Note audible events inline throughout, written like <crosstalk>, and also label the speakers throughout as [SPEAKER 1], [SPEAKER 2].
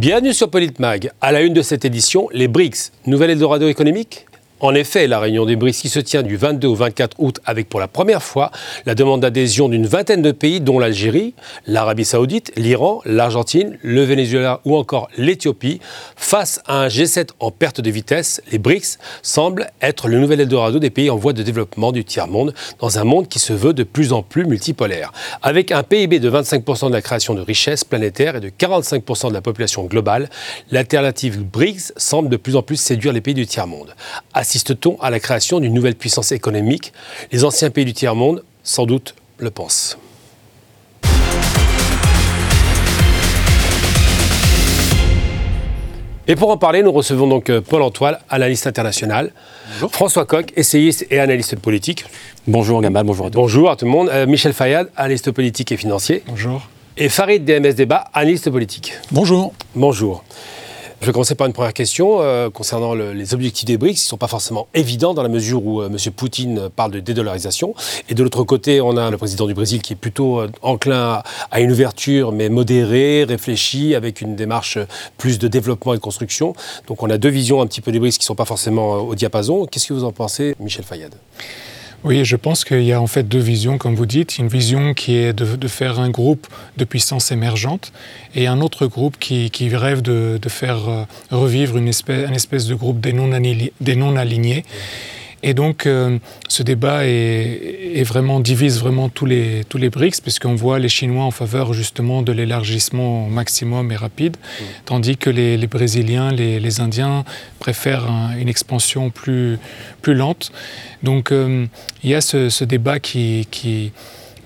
[SPEAKER 1] Bienvenue sur Politmag. À la une de cette édition, les BRICS, nouvelle Eldorado économique? En effet, la réunion des BRICS qui se tient du 22 au 24 août avec pour la première fois la demande d'adhésion d'une vingtaine de pays dont l'Algérie, l'Arabie saoudite, l'Iran, l'Argentine, le Venezuela ou encore l'Éthiopie. Face à un G7 en perte de vitesse, les BRICS semblent être le nouvel Eldorado des pays en voie de développement du tiers-monde dans un monde qui se veut de plus en plus multipolaire. Avec un PIB de 25% de la création de richesses planétaires et de 45% de la population globale, l'alternative BRICS semble de plus en plus séduire les pays du tiers-monde assiste-t-on à la création d'une nouvelle puissance économique? Les anciens pays du tiers-monde, sans doute, le pensent. Et pour en parler, nous recevons donc euh, Paul Antoine, analyste international, François Coq, essayiste et analyste politique.
[SPEAKER 2] Bonjour Gamal, bonjour à tous.
[SPEAKER 1] Bonjour à tout le monde. Euh, Michel Fayad, analyste politique et financier.
[SPEAKER 3] Bonjour.
[SPEAKER 1] Et Farid DMS Débat, analyste politique.
[SPEAKER 3] Bonjour.
[SPEAKER 1] Bonjour. Je vais commencer par une première question euh, concernant les objectifs des BRICS, qui ne sont pas forcément évidents dans la mesure où euh, M. Poutine parle de dédollarisation. Et de l'autre côté, on a le président du Brésil qui est plutôt euh, enclin à, une ouverture, mais modérée, réfléchie, avec une démarche plus de développement et de construction. Donc on a deux visions un petit peu des BRICS qui ne sont pas forcément au diapason. Qu'est-ce que vous en pensez, Michel Fayad?
[SPEAKER 3] Oui, je pense qu'il y a en fait deux visions, comme vous dites. Une vision qui est de, faire un groupe de puissance émergente et un autre groupe qui, rêve de, faire euh, revivre une espèce, de groupe des non-alignés. Et donc, euh, ce débat est, vraiment, divise vraiment tous les, tous les BRICS, puisqu'on voit les Chinois en faveur justement de l'élargissement maximum et rapide, mmh. tandis que les, Brésiliens, les, Indiens préfèrent une expansion plus, plus lente. Donc, euh, il y a ce, débat qui, qui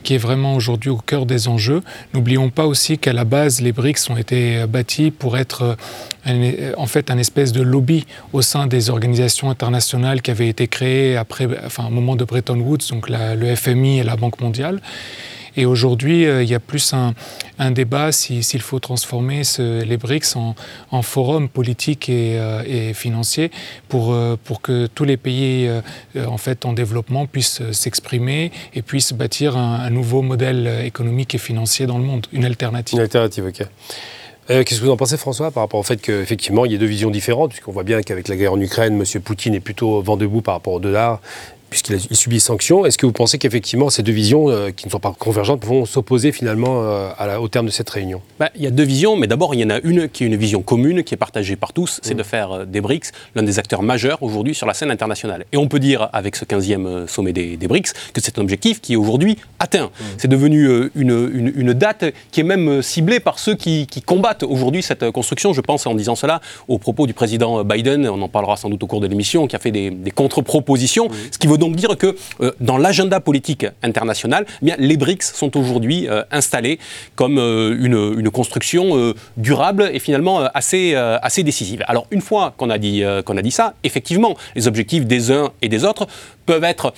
[SPEAKER 3] qui est vraiment aujourd'hui au cœur des enjeux. N'oublions pas aussi qu'à la base, les BRICS ont été bâtis pour être en fait un espèce de lobby au sein des organisations internationales qui avaient été créées après, enfin, au moment de Bretton Woods, donc le FMI et la Banque mondiale. Et aujourd'hui, euh, il y a plus un, débat s'il faut transformer les BRICS en, forum politique et, euh, financier pour, euh, pour que tous les pays en, fait, en développement puissent s'exprimer et puissent bâtir un, nouveau modèle économique et financier dans le monde, une alternative.
[SPEAKER 1] Une alternative, ok. Qu'est-ce que vous en pensez, François, par rapport au fait qu'effectivement, il y a deux visions différentes, puisqu'on voit bien qu'avec la guerre en Ukraine, M. Poutine est plutôt vent debout par rapport au dollar puisqu'il subit des sanctions. Est-ce que vous pensez qu'effectivement ces deux visions, euh, qui ne sont pas convergentes, vont s'opposer finalement euh, à au terme de cette réunion?
[SPEAKER 2] Bah, Il y a deux visions, mais d'abord il y en a une qui est une vision commune, qui est partagée par tous, c'est mm. de faire euh, des BRICS l'un des acteurs majeurs aujourd'hui sur la scène internationale. Et on peut dire, avec ce 15e sommet des, BRICS, que c'est un objectif qui est aujourd'hui atteint. Mm. C'est devenu une, une, date qui est même ciblée par ceux qui, combattent aujourd'hui cette construction. Je pense en disant cela au propos du président Biden, on en parlera sans doute au cours de l'émission, qui a fait des, contre-propositions, mm. ce qui veut donc dire que euh, dans l'agenda politique international, eh les BRICS sont aujourd'hui euh, installés comme euh, une, construction durable et finalement assez, assez décisive. Alors une fois qu'on a, dit, qu'on a dit ça, effectivement, les objectifs des uns et des autres peuvent être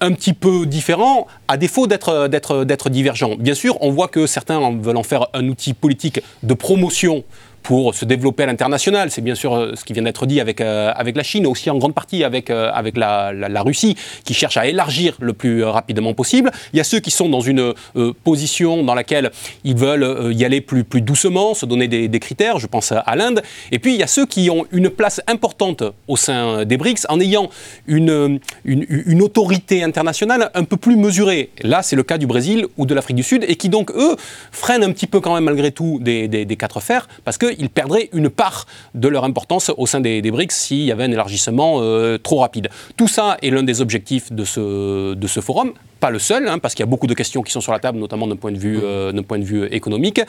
[SPEAKER 2] un petit peu différents, à défaut d'être, d'être, d'être divergents. Bien sûr, on voit que certains veulent en faire un outil politique de promotion pour se développer à l'international. C'est bien sûr euh, ce qui vient d'être dit avec, euh, avec la Chine, aussi en grande partie avec, euh, avec la, Russie, qui cherche à élargir le plus rapidement possible. Il y a ceux qui sont dans une position dans laquelle ils veulent y aller plus, plus doucement, se donner des, critères, je pense à, l'Inde. Et puis il y a ceux qui ont une place importante au sein des BRICS en ayant une, une, autorité internationale un peu plus mesurée. Là, c'est le cas du Brésil ou de l'Afrique du Sud, et qui donc, eux, freinent un petit peu quand même malgré tout des, des, des quatre fers, parce que ils perdraient une part de leur importance au sein des, BRICS s'il y avait un élargissement euh, trop rapide. Tout ça est l'un des objectifs de ce forum pas le seul, hein, parce qu'il y a beaucoup de questions qui sont sur la table, notamment d'un point de vue, euh, point de vue économique,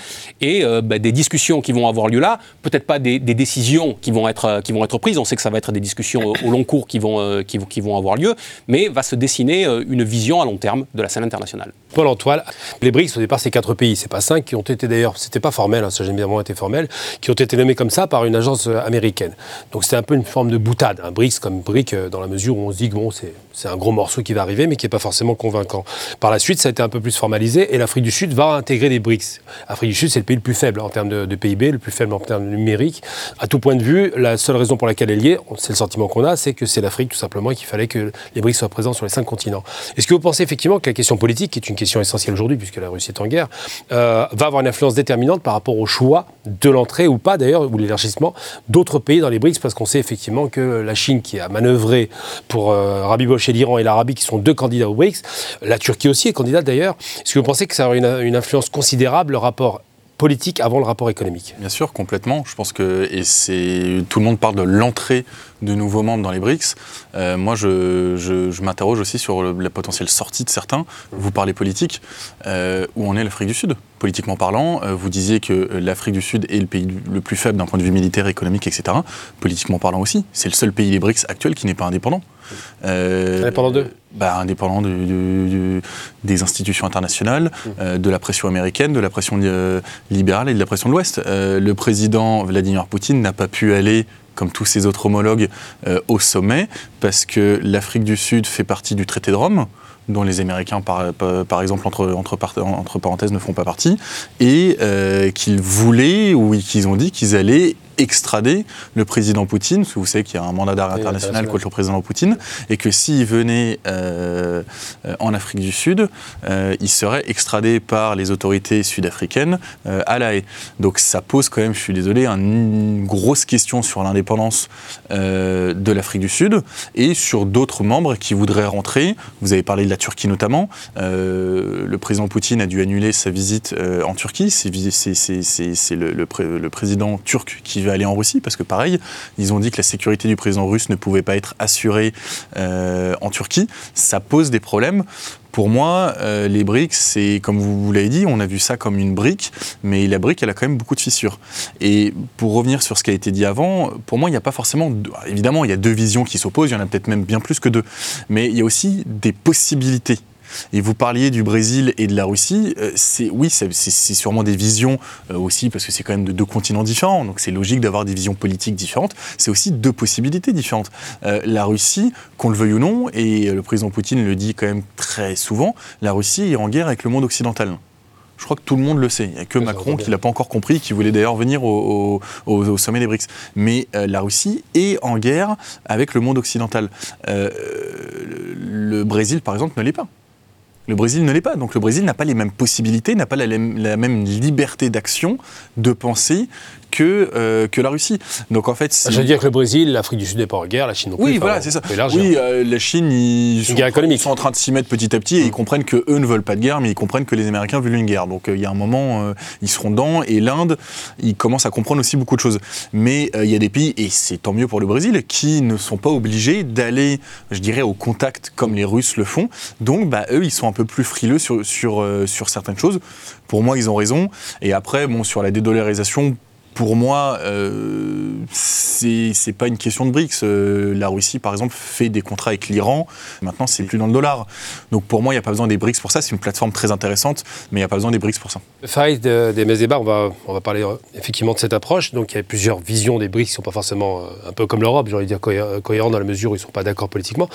[SPEAKER 2] et euh, bah, des discussions qui vont avoir lieu là, peut-être pas des, décisions qui vont, être, qui vont être prises, on sait que ça va être des discussions au long cours qui vont, qui, qui, vont avoir lieu, mais va se dessiner une vision à long terme de la scène internationale.
[SPEAKER 1] Paul Antoine, les BRICS, au départ, c'est quatre pays, c'est pas cinq, qui ont été d'ailleurs, c'était pas formel, hein, ça n'a jamais été formel, qui ont été nommés comme ça par une agence euh, américaine. Donc c'était un peu une forme de boutade, un BRICS comme BRIC, dans la mesure où on se dit que bon, c'est un gros morceau qui va arriver, mais qui n'est pas forcément convaincant. Par la suite, ça a été un peu plus formalisé et l'Afrique du Sud va intégrer les BRICS. L'Afrique du Sud, c'est le pays le plus faible en termes de, PIB, le plus faible en termes numériques. À tout point de vue, la seule raison pour laquelle elle est liée, c'est le sentiment qu'on a, c'est que c'est l'Afrique tout simplement et qu'il fallait que les BRICS soient présents sur les cinq continents. Est-ce que vous pensez effectivement que la question politique, qui est une question essentielle aujourd'hui puisque la Russie est en guerre, euh, va avoir une influence déterminante par rapport au choix de l'entrée ou pas d'ailleurs, ou l'élargissement d'autres pays dans les BRICS? Parce qu'on sait effectivement que la Chine qui a manœuvré pour euh, l'Iran et l'Arabie qui sont deux candidats aux BRICS, la Turquie aussi est candidate d'ailleurs, est-ce que vous pensez que ça aura une, influence considérable le rapport politique avant le rapport économique?
[SPEAKER 4] Bien sûr, complètement. Je pense que et tout le monde parle de l'entrée de nouveaux membres dans les BRICS. Euh, moi, je, je, m'interroge aussi sur la potentielle sortie de certains. Vous parlez politique. Euh, où en est l'Afrique du Sud? Politiquement parlant, euh, vous disiez que l'Afrique du Sud est le pays le plus faible d'un point de vue militaire, économique, etc. Politiquement parlant aussi, c'est le seul pays des BRICS actuel qui n'est pas indépendant.
[SPEAKER 1] Indépendant d'eux
[SPEAKER 4] bah, indépendant des institutions internationales, mmh. de la pression américaine, de la pression libérale et de la pression de l'Ouest. le président Vladimir Poutine n'a pas pu aller comme tous ses autres homologues, euh, au sommet, parce que l'Afrique du Sud fait partie du traité de Rome dont les Américains, par, par exemple, entre, entre, entre, parenthèses, ne font pas partie, et euh, qu'ils voulaient, ou qu'ils ont dit qu'ils allaient extrader le président Poutine, parce que vous savez qu'il y a un mandat d'arrêt international contre le président Poutine, et que s'il venait euh, en Afrique du Sud, euh, il serait extradé par les autorités sud-africaines euh, à La Haye. Donc ça pose quand même, je suis désolé, une grosse question sur l'indépendance de l'Afrique du Sud et sur d'autres membres qui voudraient rentrer. Vous avez parlé de la Turquie notamment. le président Poutine a dû annuler sa visite en Turquie. C'est le, le, le président turc qui aller en Russie, parce que pareil, ils ont dit que la sécurité du président russe ne pouvait pas être assurée euh, en Turquie. Ça pose des problèmes. Pour moi, euh, les briques, c'est comme vous, l'avez dit, on a vu ça comme une brique, mais la brique, elle a quand même beaucoup de fissures. Et pour revenir sur ce qui a été dit avant, pour moi, il n'y a pas forcément. Évidemment, il y a deux visions qui s'opposent, il y en a peut-être même bien plus que deux. Mais il y a aussi des possibilités et vous parliez du Brésil et de la Russie. Euh, c'est oui, c'est sûrement des visions euh, aussi parce que c'est quand même de deux continents différents. Donc c'est logique d'avoir des visions politiques différentes. C'est aussi deux possibilités différentes. Euh, la Russie, qu'on le veuille ou non, et le président Poutine le dit quand même très souvent, la Russie est en guerre avec le monde occidental. Je crois que tout le monde le sait. Il n'y a que Macron qui l'a pas encore compris, qui voulait d'ailleurs venir au, sommet des BRICS. Mais la Russie est en guerre avec le monde occidental. le Brésil, par exemple, ne l'est pas. Le Brésil ne l'est pas. Donc le Brésil n'a pas les mêmes possibilités, n'a pas la, même liberté d'action, de pensée que, euh, que la Russie. Donc en fait,
[SPEAKER 1] je veux dire que le Brésil, l'Afrique du Sud n'est pas en guerre, la Chine non plus.
[SPEAKER 4] Oui, voilà, c'est ça. Oui, euh, la Chine, ils sont, ils sont, en train de s'y mettre petit à petit et ils mm. comprennent que eux ne veulent pas de guerre, mais ils comprennent que les Américains veulent une guerre. Donc euh, il y a un moment, ils seront dedans et l'Inde, ils commencent à comprendre aussi beaucoup de choses. Mais il y a des pays, et c'est tant mieux pour le Brésil, qui ne sont pas obligés d'aller, je dirais, au contact comme les Russes le font. Donc bah, eux, ils sont un peu plus frileux sur, sur, sur certaines choses. Pour moi, ils ont raison. Et après, bon, sur la dédollarisation, pour moi, euh, c'est pas une question de BRICS. Euh, la Russie, par exemple, fait des contrats avec l'Iran. Maintenant, c'est plus dans le dollar. Donc pour moi, il n'y a pas besoin des BRICS pour ça. C'est une plateforme très intéressante, mais il n'y a pas besoin des BRICS pour ça.
[SPEAKER 1] Farid des Mesébars, on va, on va parler euh, effectivement de cette approche. Donc il y a plusieurs visions des BRICS qui ne sont pas forcément euh, un peu comme l'Europe, j'ai envie de dire cohérentes dans la mesure où ils ne sont pas d'accord politiquement.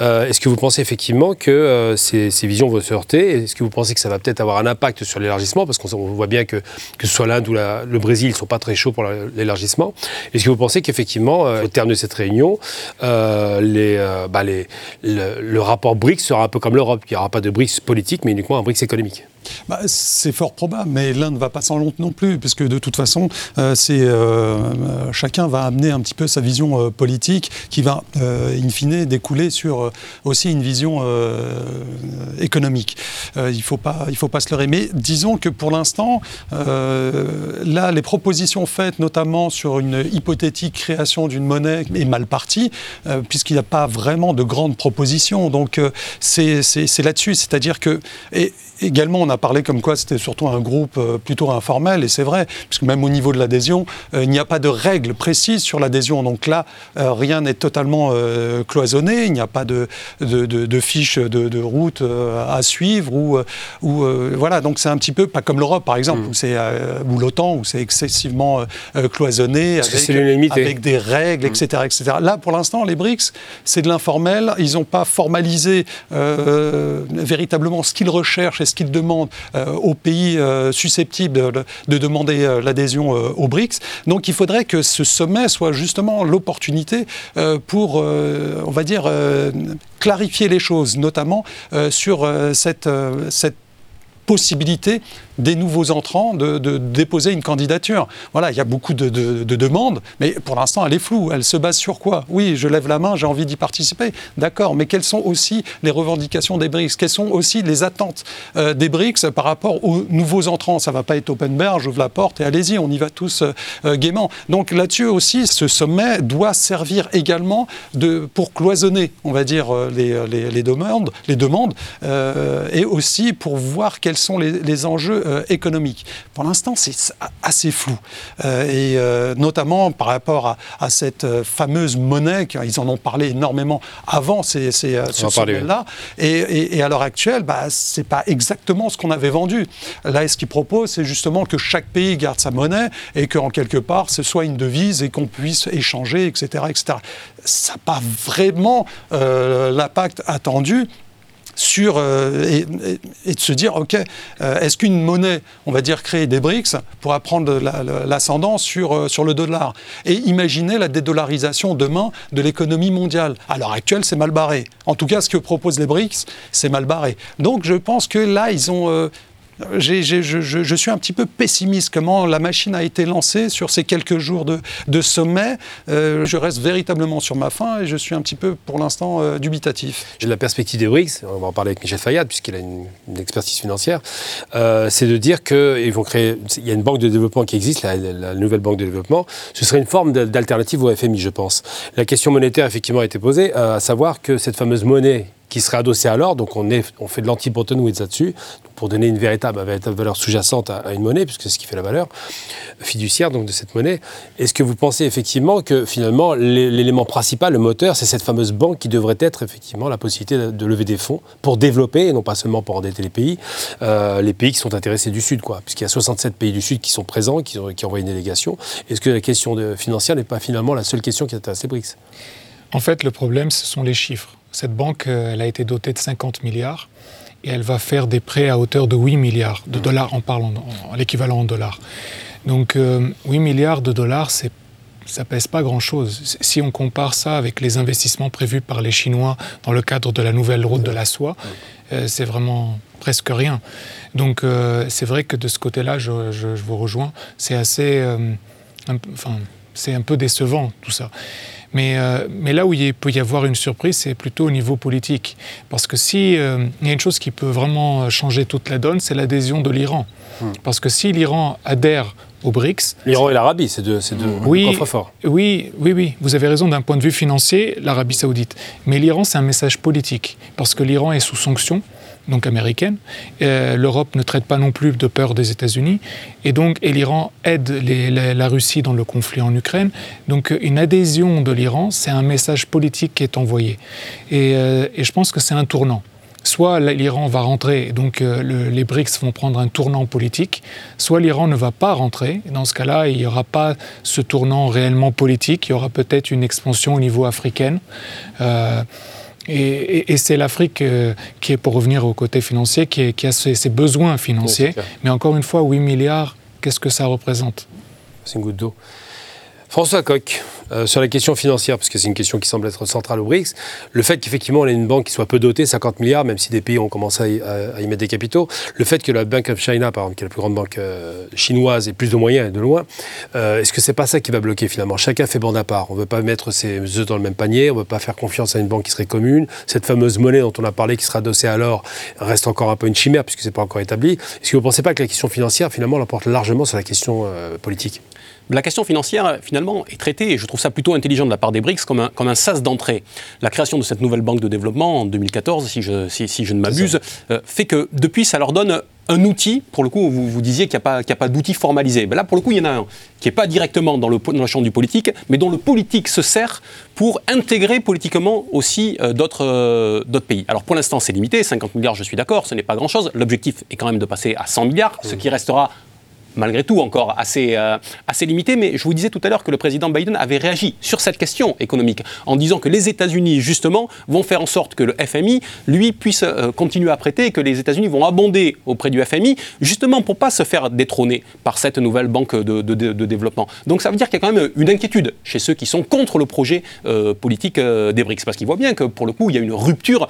[SPEAKER 1] Est-ce que vous pensez effectivement que ces, visions vont se heurter? Est-ce que vous pensez que ça va peut-être avoir un impact sur l'élargissement? Parce qu'on voit bien que, que ce soit l'Inde ou le Brésil, ils ne sont pas très chaud pour l'élargissement. Est-ce que vous pensez qu'effectivement, euh, au terme de cette réunion, euh, euh, bah, le, rapport BRICS sera un peu comme l'Europe, qu'il n'y aura pas de BRICS politique, mais uniquement un BRICS économique?
[SPEAKER 5] Bah, c'est fort probable, mais l'un ne va pas sans l'autre non plus, puisque de toute façon, c'est, chacun va amener un petit peu sa vision politique qui va, in fine, découler sur aussi une vision économique. il ne faut, pas, il faut pas se leurrer. Mais disons que pour l'instant, là, les propositions faites, notamment sur une hypothétique création d'une monnaie, est mal partie, puisqu'il n'y a pas vraiment de grandes propositions. Donc, c'est, là-dessus. C'est-à-dire que, également, on a parlé comme quoi c'était surtout un groupe plutôt informel, et c'est vrai, puisque même au niveau de l'adhésion, il n'y a pas de règles précises sur l'adhésion. Donc là, rien n'est totalement cloisonné, il n'y a pas de, de, de, fiches de, route à suivre, ou, ou voilà, donc c'est un petit peu pas comme l'Europe par exemple, mm. où c'est ou l'OTAN, où c'est excessivement cloisonné, avec, avec, des règles, etc., mm. etc. Là, pour l'instant, les BRICS, c'est de l'informel. Ils n'ont pas formalisé euh, véritablement ce qu'ils recherchent ce qu'ils demandent euh, aux pays euh, susceptibles de, demander l'adhésion aux BRICS. Donc il faudrait que ce sommet soit justement l'opportunité pour, on va dire, clarifier les choses, notamment sur cette possibilité des nouveaux entrants de, déposer une candidature. Voilà, il y a beaucoup de, demandes, mais pour l'instant, elle est floue. Elle se base sur quoi? Oui, je lève la main, j'ai envie d'y participer. D'accord, mais quelles sont aussi les revendications des BRICS? Quelles sont aussi les attentes euh, des BRICS par rapport aux nouveaux entrants? Ça ne va pas être open bar, j'ouvre la porte et allez-y, on y va tous euh, euh, gaiement. Donc là-dessus aussi, ce sommet doit servir également pour cloisonner, on va dire, les, demandes, les demandes et aussi pour voir quels sont les enjeux euh, économique. Pour l'instant, c'est assez flou. Euh, et euh, notamment par rapport à, cette fameuse monnaie, ils en ont parlé énormément avant ces, ces, ce sommet-là. Et, à l'heure actuelle, bah, ce n'est pas exactement ce qu'on avait vendu. Là, ce qu'ils proposent, c'est justement que chaque pays garde sa monnaie et qu'en quelque part, ce soit une devise et qu'on puisse échanger, etc. etc. Ça n'a pas vraiment l'impact attendu sur, euh, et, de se dire, OK, euh, est-ce qu'une monnaie, on va dire créer des BRICS, pourra prendre l'ascendant sur, euh, sur le dollar Et imaginer la dédollarisation demain de l'économie mondiale? À l'heure actuelle, c'est mal barré. En tout cas, ce que proposent les BRICS, c'est mal barré. Donc je pense que là, ils ont je, suis un petit peu pessimiste comment la machine a été lancée sur ces quelques jours de, sommet. Euh, je reste véritablement sur ma faim et je suis un petit peu pour l'instant euh, dubitatif.
[SPEAKER 1] J'ai la perspective des BRICS, on va en parler avec Michel Fayad puisqu'il a une, expertise financière, euh, c'est de dire qu'il y a une banque de développement qui existe, la, la nouvelle banque de développement, ce serait une forme d'alternative au FMI je pense. La question monétaire effectivement a été posée, à savoir que cette fameuse monnaie qui serait adossé à l'or. Donc on, fait de l'anti-Bretton Woods là-dessus, pour donner une véritable, valeur sous-jacente à, une monnaie, puisque c'est ce qui fait la valeur fiduciaire donc, de cette monnaie. Est-ce que vous pensez effectivement que finalement l'élément principal, le moteur, c'est cette fameuse banque qui devrait être effectivement la possibilité de, lever des fonds pour développer, et non pas seulement pour endetter les pays, euh, les pays qui sont intéressés du Sud, quoi, puisqu'il y a 67 pays du Sud qui sont présents, qui, ont, envoient une délégation. Est-ce que la question financière n'est pas finalement la seule question qui intéresse les BRICS
[SPEAKER 3] En fait, le problème, ce sont les chiffres. Cette banque, euh, elle a été dotée de 50 milliards et elle va faire des prêts à hauteur de 8 milliards de dollars en parlant en, l'équivalent en dollars. Donc 8 euh, milliards de dollars, c'est ça pèse pas grand-chose. Si on compare ça avec les investissements prévus par les Chinois dans le cadre de la nouvelle route de la soie, euh, c'est vraiment presque rien. Donc c'est vrai que de ce côté-là, je, je, vous rejoins, c'est assez, enfin, c'est un peu décevant tout ça. Mais, euh, mais, là où il peut y avoir une surprise, c'est plutôt au niveau politique. Parce que si euh, il y a une chose qui peut vraiment changer toute la donne, c'est l'adhésion de l'Iran. Hmm. Parce que si l'Iran adhère aux BRICS.
[SPEAKER 1] L'Iran et l'Arabie, c'est deux, deux
[SPEAKER 3] oui, coffres forts. Oui, oui, oui, vous avez raison d'un point de vue financier, l'Arabie saoudite. Mais l'Iran, c'est un message politique. Parce que l'Iran est sous sanction donc américaine. Euh, L'Europe ne traite pas non plus de peur des États-Unis. Et donc, l'Iran aide la, Russie dans le conflit en Ukraine. Donc, une adhésion de l'Iran, c'est un message politique qui est envoyé. Et, euh, je pense que c'est un tournant. Soit l'Iran va rentrer, donc euh, les BRICS vont prendre un tournant politique, soit l'Iran ne va pas rentrer. dans ce cas-là, il n'y aura pas ce tournant réellement politique, il y aura peut-être une expansion au niveau africain. Et, c'est l'Afrique euh, qui est, pour revenir au côté financier, qui, a ses, besoins financiers. Mais encore une fois, 8 milliards, qu'est-ce que ça représente?
[SPEAKER 1] C'est une goutte d'eau. François Coq, euh, sur la question financière, parce que c'est une question qui semble être centrale au BRICS, le fait qu'effectivement on ait une banque qui soit peu dotée, 50 milliards, même si des pays ont commencé à y, mettre des capitaux, le fait que la Bank of China, par exemple, qui est la plus grande banque euh, chinoise, ait plus de moyens et de loin, euh, est-ce que c'est pas ça qui va bloquer finalement? Chacun fait bande à part. On ne veut pas mettre ses œufs dans le même panier, on ne veut pas faire confiance à une banque qui serait commune. Cette fameuse monnaie dont on a parlé qui sera adossée à l'or reste encore un peu une chimère puisque c'est pas encore établi. Est-ce que vous ne pensez pas que la question financière finalement l'emporte largement sur la question politique?
[SPEAKER 2] La question financière, finalement, est traitée, et je trouve ça plutôt intelligent de la part des BRICS, comme un, comme un sas d'entrée. La création de cette nouvelle banque de développement en 2014, si je, si, je ne m'abuse, euh, fait que depuis, ça leur donne un outil, pour le coup, vous, vous disiez qu'il n'y a pas, pas d'outil formalisé. Ben là, pour le coup, il y en a un qui n'est pas directement dans le, dans du politique, mais dont le politique se sert pour intégrer politiquement aussi euh, euh, d'autres pays. Alors pour l'instant, c'est limité, 50 milliards, je suis d'accord, ce n'est pas grand-chose. L'objectif est quand même de passer à 100 milliards, ce qui restera malgré tout encore assez, euh, assez limité. Mais je vous disais tout à l'heure que le président Biden avait réagi sur cette question économique en disant que les États-Unis, justement, vont faire en sorte que le FMI, lui, puisse euh, continuer à prêter et que les États-Unis vont abonder auprès du FMI, justement pour pas se faire détrôner par cette nouvelle banque de, développement. Donc ça veut dire qu'il y a quand même une inquiétude chez ceux qui sont contre le projet euh, politique des BRICS, parce qu'ils voient bien que pour le coup, il y a une rupture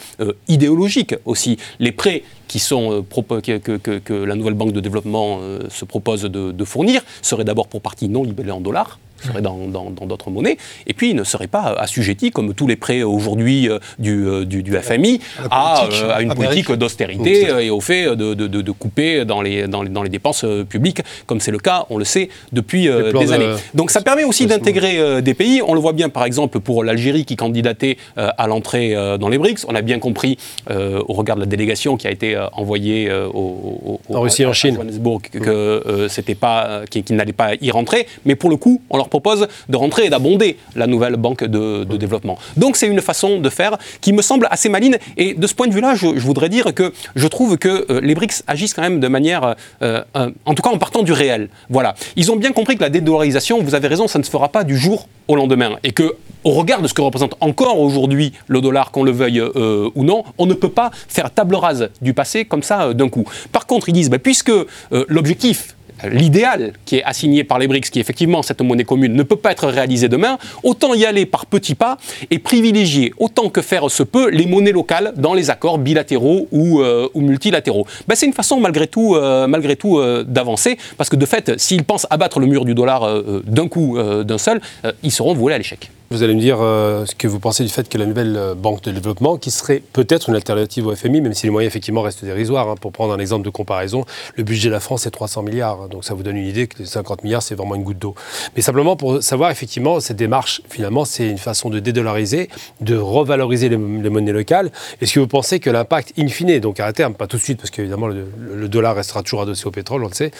[SPEAKER 2] idéologique aussi. Les prêts qui sont, que, la nouvelle banque de développement se propose de, fournir serait d'abord pour partie non libellé en dollars, serait dans d'autres monnaies, et puis il ne serait pas assujetti, comme tous les prêts aujourd'hui euh, du, euh, du, du, FMI, à, euh, à, une politique d'austérité et au fait de, de, couper dans les, dans les, dans les dépenses publiques, comme c'est le cas, on le sait, depuis des années. Donc ça permet aussi d'intégrer des pays. On le voit bien, par exemple, pour l'Algérie qui candidatait à l'entrée dans les BRICS. On a bien compris, au regard de la délégation qui a été envoyée au,
[SPEAKER 1] en Russie et en Chine,
[SPEAKER 2] que c'était pas, qu'ils n'allaient pas y rentrer. Mais pour le coup, on leur propose de rentrer et d'abonder la nouvelle banque de, développement. Donc c'est une façon de faire qui me semble assez maline. Et de ce point de vue-là, je, voudrais dire que je trouve que euh, les BRICS agissent quand même de manière, euh, euh, en tout cas en partant du réel. Voilà. Ils ont bien compris que la dédollarisation, vous avez raison, ça ne se fera pas du jour au lendemain. Et que, au regard de ce que représente encore aujourd'hui le dollar, qu'on le veuille ou non, on ne peut pas faire table rase du passé comme ça d'un coup. Par contre, ils disent, bah, puisque l'objectif l'idéal qui est assigné par les BRICS, qui est effectivement cette monnaie commune, ne peut pas être réalisé demain, autant y aller par petits pas et privilégier autant que faire se peut les monnaies locales dans les accords bilatéraux ou, euh, multilatéraux. Ben, c'est une façon malgré tout, euh, euh, d'avancer, parce que de fait, s'ils pensent abattre le mur du dollar d'un coup, d'un seul, ils seront voués à l'échec.
[SPEAKER 1] Vous allez me dire euh, ce que vous pensez du fait que la nouvelle euh, banque de développement, qui serait peut-être une alternative au FMI, même si les moyens effectivement restent dérisoires. Hein, pour prendre un exemple de comparaison, le budget de la France est 300 milliards. Hein, donc ça vous donne une idée que les 50 milliards, c'est vraiment une goutte d'eau. Mais simplement pour savoir effectivement, cette démarche, finalement, c'est une façon de dédollariser, de revaloriser les, monnaies locales. Est-ce que vous pensez que l'impact in fine, donc à terme, pas tout de suite, parce qu'évidemment le, dollar restera toujours adossé au pétrole, on le sait,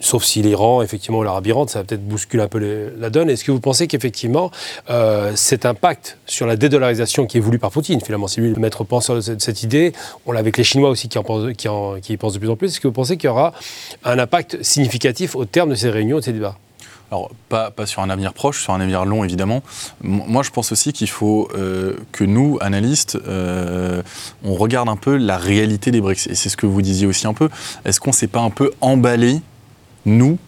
[SPEAKER 1] sauf si l'Iran, effectivement, l'Arabie rentre, ça va peut-être bousculer un peu la donne. Est-ce que vous pensez qu'effectivement, euh, cet impact sur la dédollarisation qui est voulu par Poutine, finalement, c'est lui le maître penseur de cette, idée. On l'a avec les Chinois aussi qui, en pensent, qui, qui y pensent de plus en plus. Est-ce que vous pensez qu'il y aura un impact significatif au terme de ces réunions, de ces débats?
[SPEAKER 4] Alors, pas, pas, sur un avenir proche, sur un avenir long, évidemment. moi, je pense aussi qu'il faut euh, que nous, analystes, euh, on regarde un peu la réalité des BRICS. Et c'est ce que vous disiez aussi un peu. Est-ce qu'on ne s'est pas un peu emballé, nous,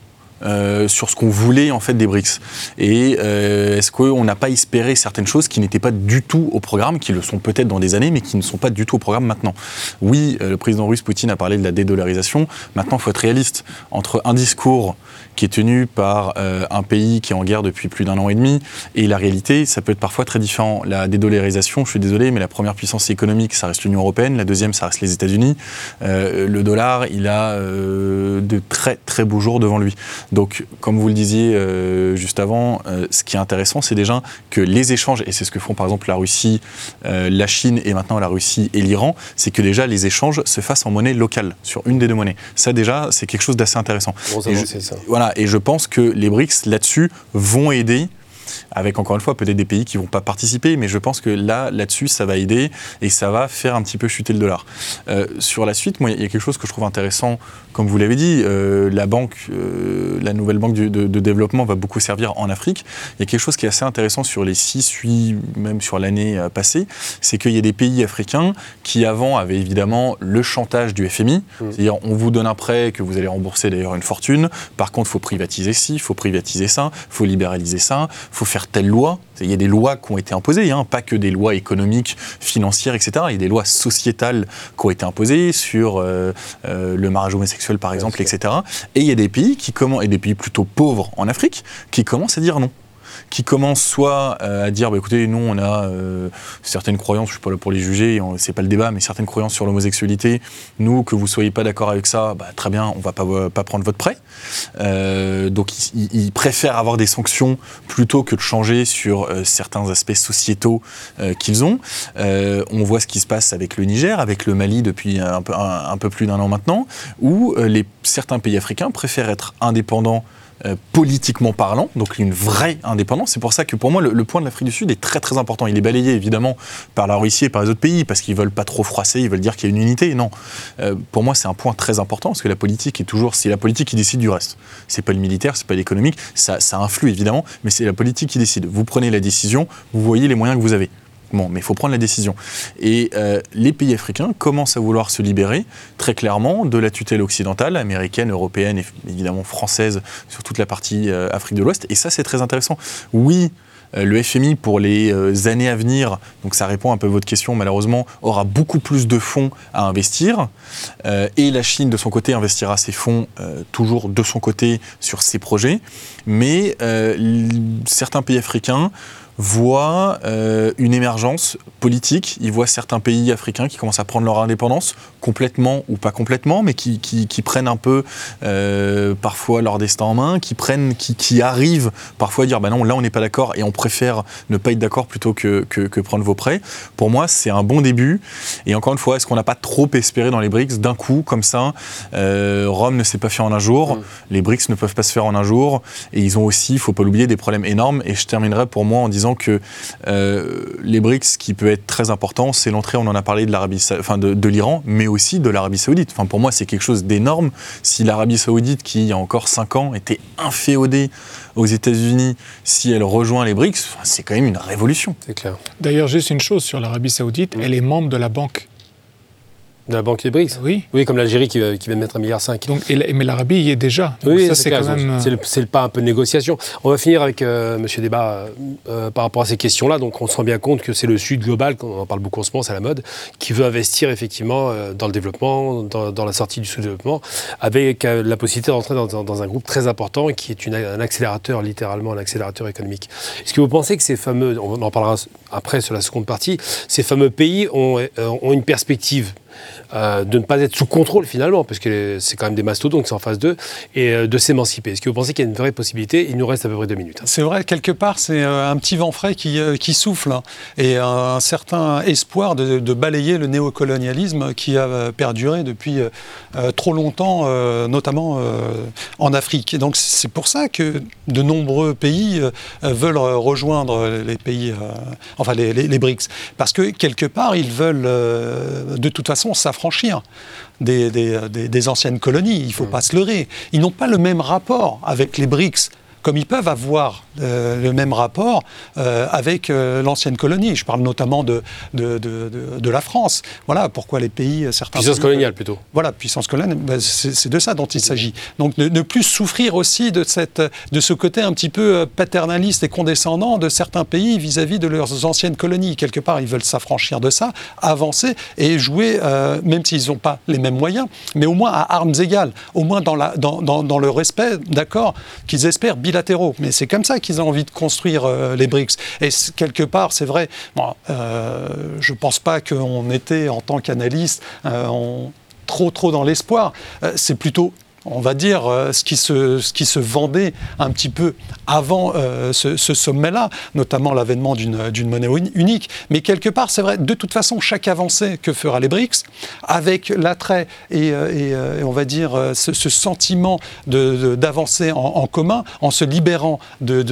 [SPEAKER 4] euh, sur ce qu'on voulait en fait des BRICS. Et euh, est-ce qu'on n'a pas espéré certaines choses qui n'étaient pas du tout au programme, qui le sont peut-être dans des années, mais qui ne sont pas du tout au programme maintenant? Oui, euh, le président russe Poutine a parlé de la dédollarisation. Maintenant, il faut être réaliste. Entre un discours qui est tenu par un pays qui est en guerre depuis plus d'un an et demi et la réalité, ça peut être parfois très différent. La dédollarisation, je suis désolé, mais la première puissance économique, ça reste l'Union européenne. La deuxième, ça reste les États-Unis. le dollar, il a de très très beaux jours devant lui. Donc, comme vous le disiez euh, juste avant, euh, ce qui est intéressant, c'est déjà que les échanges, et c'est ce que font par exemple la Russie, euh, la Chine et maintenant la Russie et l'Iran, c'est que déjà les échanges se fassent en monnaie locale, sur une des deux monnaies. Ça déjà, c'est quelque chose d'assez intéressant.
[SPEAKER 1] et
[SPEAKER 4] je,
[SPEAKER 1] ça.
[SPEAKER 4] Voilà, et je pense que les BRICS là-dessus vont aider avec encore une fois peut-être des pays qui vont pas participer, mais je pense que là, là-dessus, ça va aider et ça va faire un petit peu chuter le dollar. Euh, sur la suite, moi, il y a quelque chose que je trouve intéressant, comme vous l'avez dit, euh, la banque, euh, la nouvelle banque de, de, développement va beaucoup servir en Afrique. Il y a quelque chose qui est assez intéressant sur les 6, 8, même sur l'année passée, c'est qu'il y a des pays africains qui avant avaient évidemment le chantage du FMI, mmh. c'est-à-dire on vous donne un prêt que vous allez rembourser d'ailleurs une fortune, par contre il faut privatiser ci, il faut privatiser ça, il faut libéraliser ça, faut faire telle loi. Il y a des lois qui ont été imposées, hein, pas que des lois économiques, financières, etc. Il y a des lois sociétales qui ont été imposées sur euh, euh, le mariage homosexuel, par exemple, etc. Et il y a des pays qui commencent, et des pays plutôt pauvres en Afrique, qui commencent à dire non. Qui commencent soit à dire, bah, écoutez, nous, on a certaines croyances, je ne suis pas là pour les juger, c'est pas le débat, mais certaines croyances sur l'homosexualité, nous, que vous soyez pas d'accord avec ça, bah, très bien, on va pas, prendre votre prêt. donc, ils, préfèrent avoir des sanctions plutôt que de changer sur certains aspects sociétaux qu'ils ont. on voit ce qui se passe avec le Niger, avec le Mali depuis un peu, plus d'un an maintenant, où certains pays africains préfèrent être indépendants euh, politiquement parlant, donc une vraie indépendance. C'est pour ça que pour moi, le, point de l'Afrique du Sud est très très important. Il est balayé évidemment par la Russie et par les autres pays parce qu'ils veulent pas trop froisser, ils veulent dire qu'il y a une unité. Non, euh, pour moi, c'est un point très important parce que la politique est toujours, c'est la politique qui décide du reste. C'est pas le militaire, c'est pas l'économique, ça, ça influe évidemment, mais c'est la politique qui décide. Vous prenez la décision, vous voyez les moyens que vous avez. Mais il faut prendre la décision. Et euh, les pays africains commencent à vouloir se libérer très clairement de la tutelle occidentale, américaine, européenne et évidemment française sur toute la partie euh, Afrique de l'Ouest. Et ça, c'est très intéressant. Oui, euh, le FMI pour les années à venir, donc ça répond un peu à votre question malheureusement, aura beaucoup plus de fonds à investir. et la Chine, de son côté, investira ses fonds toujours de son côté sur ses projets. Mais certains pays africains voit euh, une émergence politique. Il voit certains pays africains qui commencent à prendre leur indépendance, complètement ou pas complètement, mais qui, prennent un peu euh, parfois leur destin en main, qui, prennent, qui, arrivent parfois à dire bah non, là on n'est pas d'accord et on préfère ne pas être d'accord plutôt que, que, prendre vos prêts. Pour moi, c'est un bon début. Et encore une fois, est-ce qu'on n'a pas trop espéré dans les BRICS? D'un coup, comme ça euh, Rome ne s'est pas fait en un jour, mm. les BRICS ne peuvent pas se faire en un jour, et ils ont aussi, il faut pas l'oublier, des problèmes énormes. Et je terminerai pour moi en disant que euh, les BRICS, ce qui peut être très important, c'est l'entrée, on en a parlé de l'Arabie, enfin de, l'Iran, mais aussi de l'Arabie Saoudite. Enfin, pour moi, c'est quelque chose d'énorme. Si l'Arabie Saoudite, qui il y a encore 5 ans était inféodée aux États-Unis, si elle rejoint les BRICS, c'est quand même une révolution.
[SPEAKER 3] C'est clair. D'ailleurs, juste une chose sur l'Arabie Saoudite, elle est membre de la Banque
[SPEAKER 1] de la Banque des BRICS
[SPEAKER 3] Oui.
[SPEAKER 1] Oui, comme l'Algérie qui, qui, vient de mettre 1,5 milliard.
[SPEAKER 3] Donc, mais l'Arabie y est déjà.
[SPEAKER 1] oui, ça, c'est quand même. C'est le, pas un peu de négociation. On va finir avec euh, M. Débat euh, euh, par rapport à ces questions-là. Donc, on se rend bien compte que c'est le Sud global, on en parle beaucoup en ce moment, c'est la mode, qui veut investir effectivement dans le développement, dans, la sortie du sous-développement, avec la possibilité d'entrer dans, un groupe très important qui est une, un accélérateur, littéralement un accélérateur économique. Est-ce que vous pensez que ces fameux, on en parlera après sur la seconde partie, ces fameux pays ont, ont une perspective euh, de ne pas être sous contrôle finalement, parce que c'est quand même des mastodontes qui sont en phase 2, et euh, de s'émanciper. Est-ce que vous pensez qu'il y a une vraie possibilité? Il nous reste à peu près deux minutes. Hein.
[SPEAKER 5] C'est vrai, quelque part, c'est euh, un petit vent frais qui, qui souffle, hein, et un certain espoir de, balayer le néocolonialisme qui a perduré depuis trop longtemps, notamment en Afrique. Et donc c'est pour ça que de nombreux pays veulent rejoindre les pays, enfin les, les, BRICS, parce que quelque part, ils veulent de toute façon s'affranchir des, des, anciennes colonies. Il ne faut mmh. pas se leurrer. Ils n'ont pas le même rapport avec les BRICS comme ils peuvent avoir euh, le même rapport euh, avec euh, l'ancienne colonie. Je parle notamment de, de, de, la France. Voilà pourquoi les pays, certains.
[SPEAKER 1] Puissance coloniale plutôt.
[SPEAKER 5] Voilà, puissance coloniale, ben, c'est de ça dont il s'agit. Donc ne, plus souffrir aussi de, cette, de ce côté un petit peu paternaliste et condescendant de certains pays vis-à-vis de leurs anciennes colonies. Quelque part, ils veulent s'affranchir de ça, avancer et jouer, même s'ils n'ont pas les mêmes moyens, mais au moins à armes égales, au moins dans, la, dans, dans, dans le respect, d'accord, qu'ils espèrent mais c'est comme ça qu'ils ont envie de construire euh, les BRICS. Et quelque part, c'est vrai, euh, je ne pense pas qu'on était, en tant qu'analyste, euh, trop trop dans l'espoir. c'est plutôt on va dire, euh, ce, qui se, ce qui se vendait un petit peu avant euh, ce, sommet-là, notamment l'avènement d'une monnaie unique. Mais quelque part, c'est vrai, de toute façon, chaque avancée que fera les BRICS, avec l'attrait et, euh, et, on va dire ce, sentiment d'avancer de, en, commun, en se libérant de,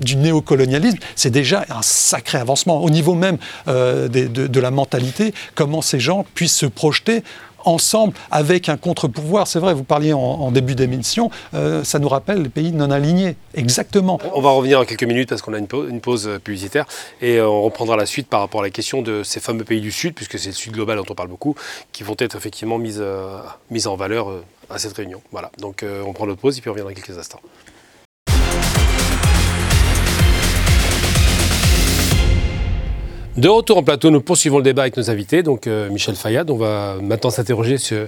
[SPEAKER 5] du néocolonialisme, c'est déjà un sacré avancement. Au niveau même de la mentalité, comment ces gens puissent se projeter ensemble avec un contre-pouvoir. C'est vrai, vous parliez en, début d'émission, euh, ça nous rappelle les pays non alignés. Exactement.
[SPEAKER 1] On va revenir en quelques minutes parce qu'on a une pause, pause, publicitaire et euh, on reprendra la suite par rapport à la question de ces fameux pays du Sud, puisque c'est le Sud global dont on parle beaucoup, qui vont être effectivement mises, euh, en valeur à cette réunion. Voilà, donc on prend notre pause et puis on revient dans quelques instants. De retour en plateau, nous poursuivons le débat avec nos invités. Donc euh, Michel Fayad, on va maintenant s'interroger sur,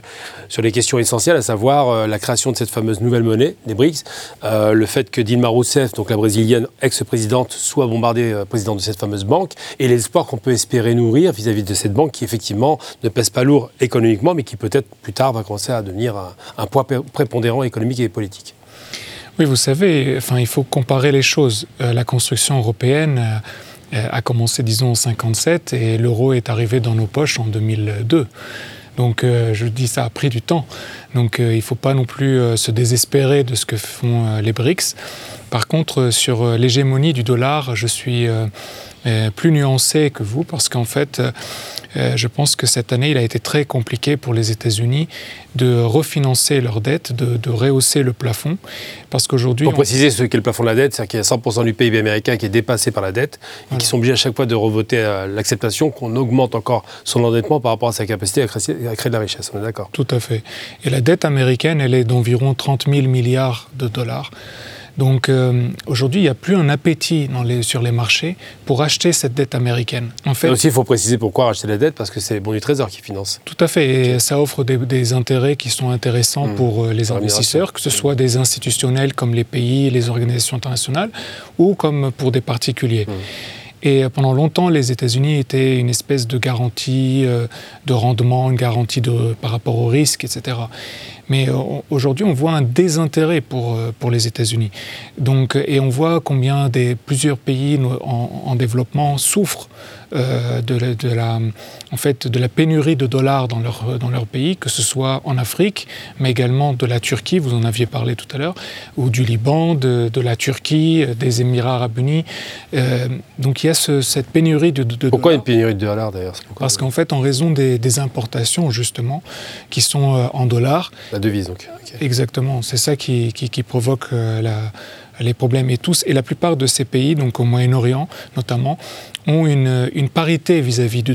[SPEAKER 1] les questions essentielles, à savoir euh, la création de cette fameuse nouvelle monnaie, des BRICS, euh, le fait que Dilma Rousseff, donc la brésilienne ex-présidente, soit bombardée présidente de cette fameuse banque, et les espoirs qu'on peut espérer nourrir vis-à-vis de cette banque qui effectivement ne pèse pas lourd économiquement, mais qui peut-être plus tard va commencer à devenir un, poids prépondérant économique et politique.
[SPEAKER 3] Oui, vous savez, enfin, il faut comparer les choses. la construction européenne a commencé, disons, en 57 et l'euro est arrivé dans nos poches en 2002. Donc, euh, je dis, ça a pris du temps. Donc, euh, il ne faut pas non plus se désespérer de ce que font les BRICS. Par contre, sur l'hégémonie du dollar, je suis plus nuancé que vous parce qu'en fait, euh, je pense que cette année, il a été très compliqué pour les États-Unis de refinancer leurs dettes, de, rehausser le plafond. Parce qu'aujourd'hui.
[SPEAKER 1] Pour préciser ce qu'est le plafond de la dette, c'est-à-dire qu'il y a 100% du PIB américain qui est dépassé par la dette et qui sont obligés à chaque fois de revoter l'acceptation qu'on augmente encore son endettement par rapport à sa capacité à créer, à créer de la richesse. On est d'accord?
[SPEAKER 3] Tout à fait. Et la dette américaine, elle est d'environ 30 000 milliards de dollars. Donc euh, aujourd'hui, il n'y a plus un appétit sur les marchés pour acheter cette dette américaine.
[SPEAKER 1] En fait, aussi, il faut préciser pourquoi acheter la dette, parce que c'est les bons du Trésor qui financent.
[SPEAKER 3] Tout à fait, et ça offre des, intérêts qui sont intéressants hmm. pour euh, les investisseurs, que ce soit des institutionnels comme les pays, les organisations internationales, ou comme pour des particuliers. Hmm. Et euh, pendant longtemps, les États-Unis étaient une espèce de garantie de rendement, une garantie de, par rapport au risque, etc. Mais euh, aujourd'hui, on voit un désintérêt pour, euh, pour les États-Unis. Donc, et on voit combien des, plusieurs pays en, en développement souffrent euh, de, la, en fait, de la pénurie de dollars dans leur, dans leur pays, que ce soit en Afrique, mais également de la Turquie, vous en aviez parlé tout à l'heure, ou du Liban, de, de, la Turquie, des Émirats arabes unis. Euh, donc il y a cette pénurie de,
[SPEAKER 1] de Pourquoi une pénurie de dollars d'ailleurs?
[SPEAKER 3] Parce qu'en fait, en raison des, des, importations, justement, qui sont euh, en dollars.
[SPEAKER 1] La devise, donc.
[SPEAKER 3] Exactement, c'est ça qui, qui, qui provoque la les problèmes et tous. Et la plupart de ces pays, donc au Moyen-Orient notamment, ont une, une parité vis-à-vis du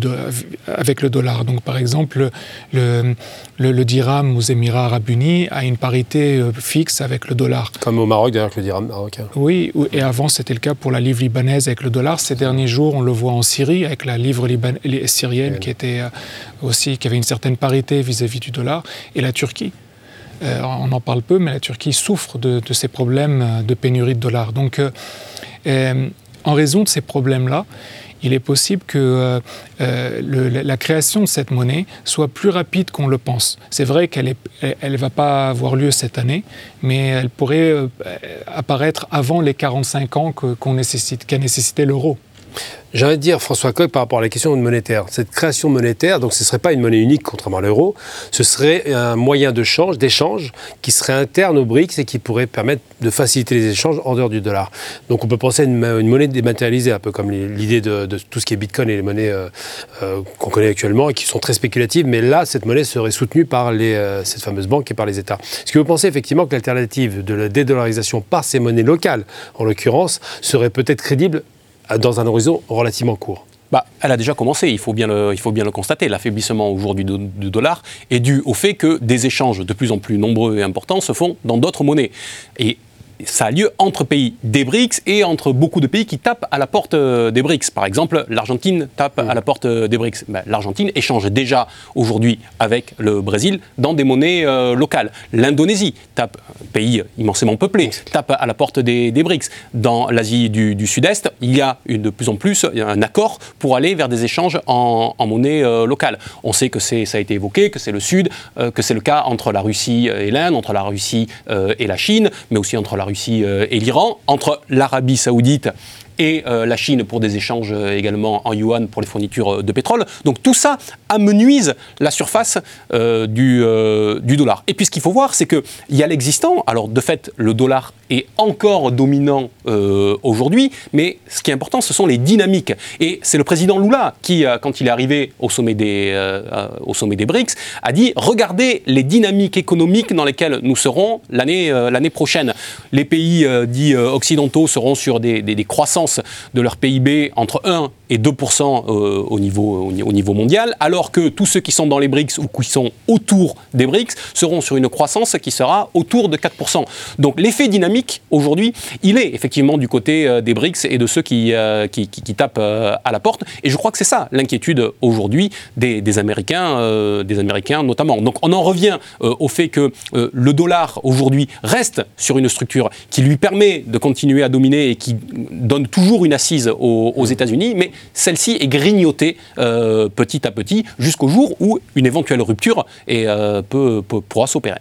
[SPEAKER 3] avec le dollar. Donc par exemple, le, le, dirham aux Émirats arabes unis a une parité euh, fixe avec le dollar.
[SPEAKER 1] Comme au Maroc d'ailleurs, le dirham marocain.
[SPEAKER 3] Oui, et avant c'était le cas pour la livre libanaise avec le dollar. Ces derniers jours, on le voit en Syrie avec la livre syrienne qui, était euh, aussi, qui avait une certaine parité vis à -vis du dollar, et la Turquie. Euh, on en parle peu, mais la Turquie souffre de, ces problèmes euh, de pénurie de dollars. Donc, euh, en raison de ces problèmes-là, il est possible que la création de cette monnaie soit plus rapide qu'on le pense. C'est vrai qu'elle ne va pas avoir lieu cette année, mais elle pourrait apparaître avant les 45 ans qu'a nécessité l'euro.
[SPEAKER 1] J'ai envie de dire, François Coq, par rapport à la question monétaire, cette création monétaire, donc ce ne serait pas une monnaie unique, contrairement à l'euro, ce serait un moyen de change, d'échange, qui serait interne aux BRICS et qui pourrait permettre de faciliter les échanges en dehors du dollar. Donc on peut penser à une, monnaie dématérialisée, un peu comme l'idée de, tout ce qui est Bitcoin et les monnaies euh, euh, qu'on connaît actuellement et qui sont très spéculatives, mais là, cette monnaie serait soutenue par les, euh, cette fameuse banque et par les États. Est-ce que vous pensez effectivement que l'alternative de la dédollarisation par ces monnaies locales, en l'occurrence, serait peut-être crédible dans un horizon relativement court
[SPEAKER 2] bah, elle a déjà commencé, il faut bien le, constater. L'affaiblissement aujourd'hui du, dollar est dû au fait que des échanges de plus en plus nombreux et importants se font dans d'autres monnaies. Ça a lieu entre pays des BRICS et entre beaucoup de pays qui tapent à la porte euh, des BRICS. Par exemple, l'Argentine tape à la porte euh, des BRICS. Ben, L'Argentine échange déjà aujourd'hui avec le Brésil dans des monnaies euh, locales. L'Indonésie tape, pays immensément peuplé, tape à la porte des, BRICS. Dans l'Asie du, Sud-Est, il y a de plus en plus un accord pour aller vers des échanges en, monnaie locale. On sait que ça a été évoqué, que c'est le Sud, que c'est le cas entre la Russie et l'Inde, entre la Russie et la Chine, mais aussi entre la Russie euh, et l'Iran, entre l'Arabie saoudite et euh, la Chine pour des échanges euh, également en yuan pour les fournitures de pétrole. Donc tout ça amenuise la surface du, du, dollar. Et puis ce qu'il faut voir, c'est qu'il y a l'existant. Alors de fait, le dollar est encore dominant euh, aujourd'hui, mais ce qui est important, ce sont les dynamiques. Et c'est le président Lula qui, euh, quand il est arrivé au sommet des, euh, au sommet des BRICS, a dit regardez les dynamiques économiques dans lesquelles nous serons l'année prochaine. Les pays dits occidentaux seront sur des, des, des, croissances de leur PIB entre 1 et 2% au, niveau, au niveau mondial, alors que tous ceux qui sont dans les BRICS ou qui sont autour des BRICS seront sur une croissance qui sera autour de 4%. Donc l'effet dynamique, aujourd'hui, il est effectivement du côté des BRICS et de ceux qui, qui, qui, tapent à la porte. Et je crois que c'est ça l'inquiétude aujourd'hui des, Américains, des Américains notamment. Donc on en revient au fait que le dollar aujourd'hui reste sur une structure qui lui permet de continuer à dominer et qui donne toujours une assise aux, États-Unis, mais celle-ci est grignotée euh, petit à petit jusqu'au jour où une éventuelle rupture euh, peut, pourra s'opérer.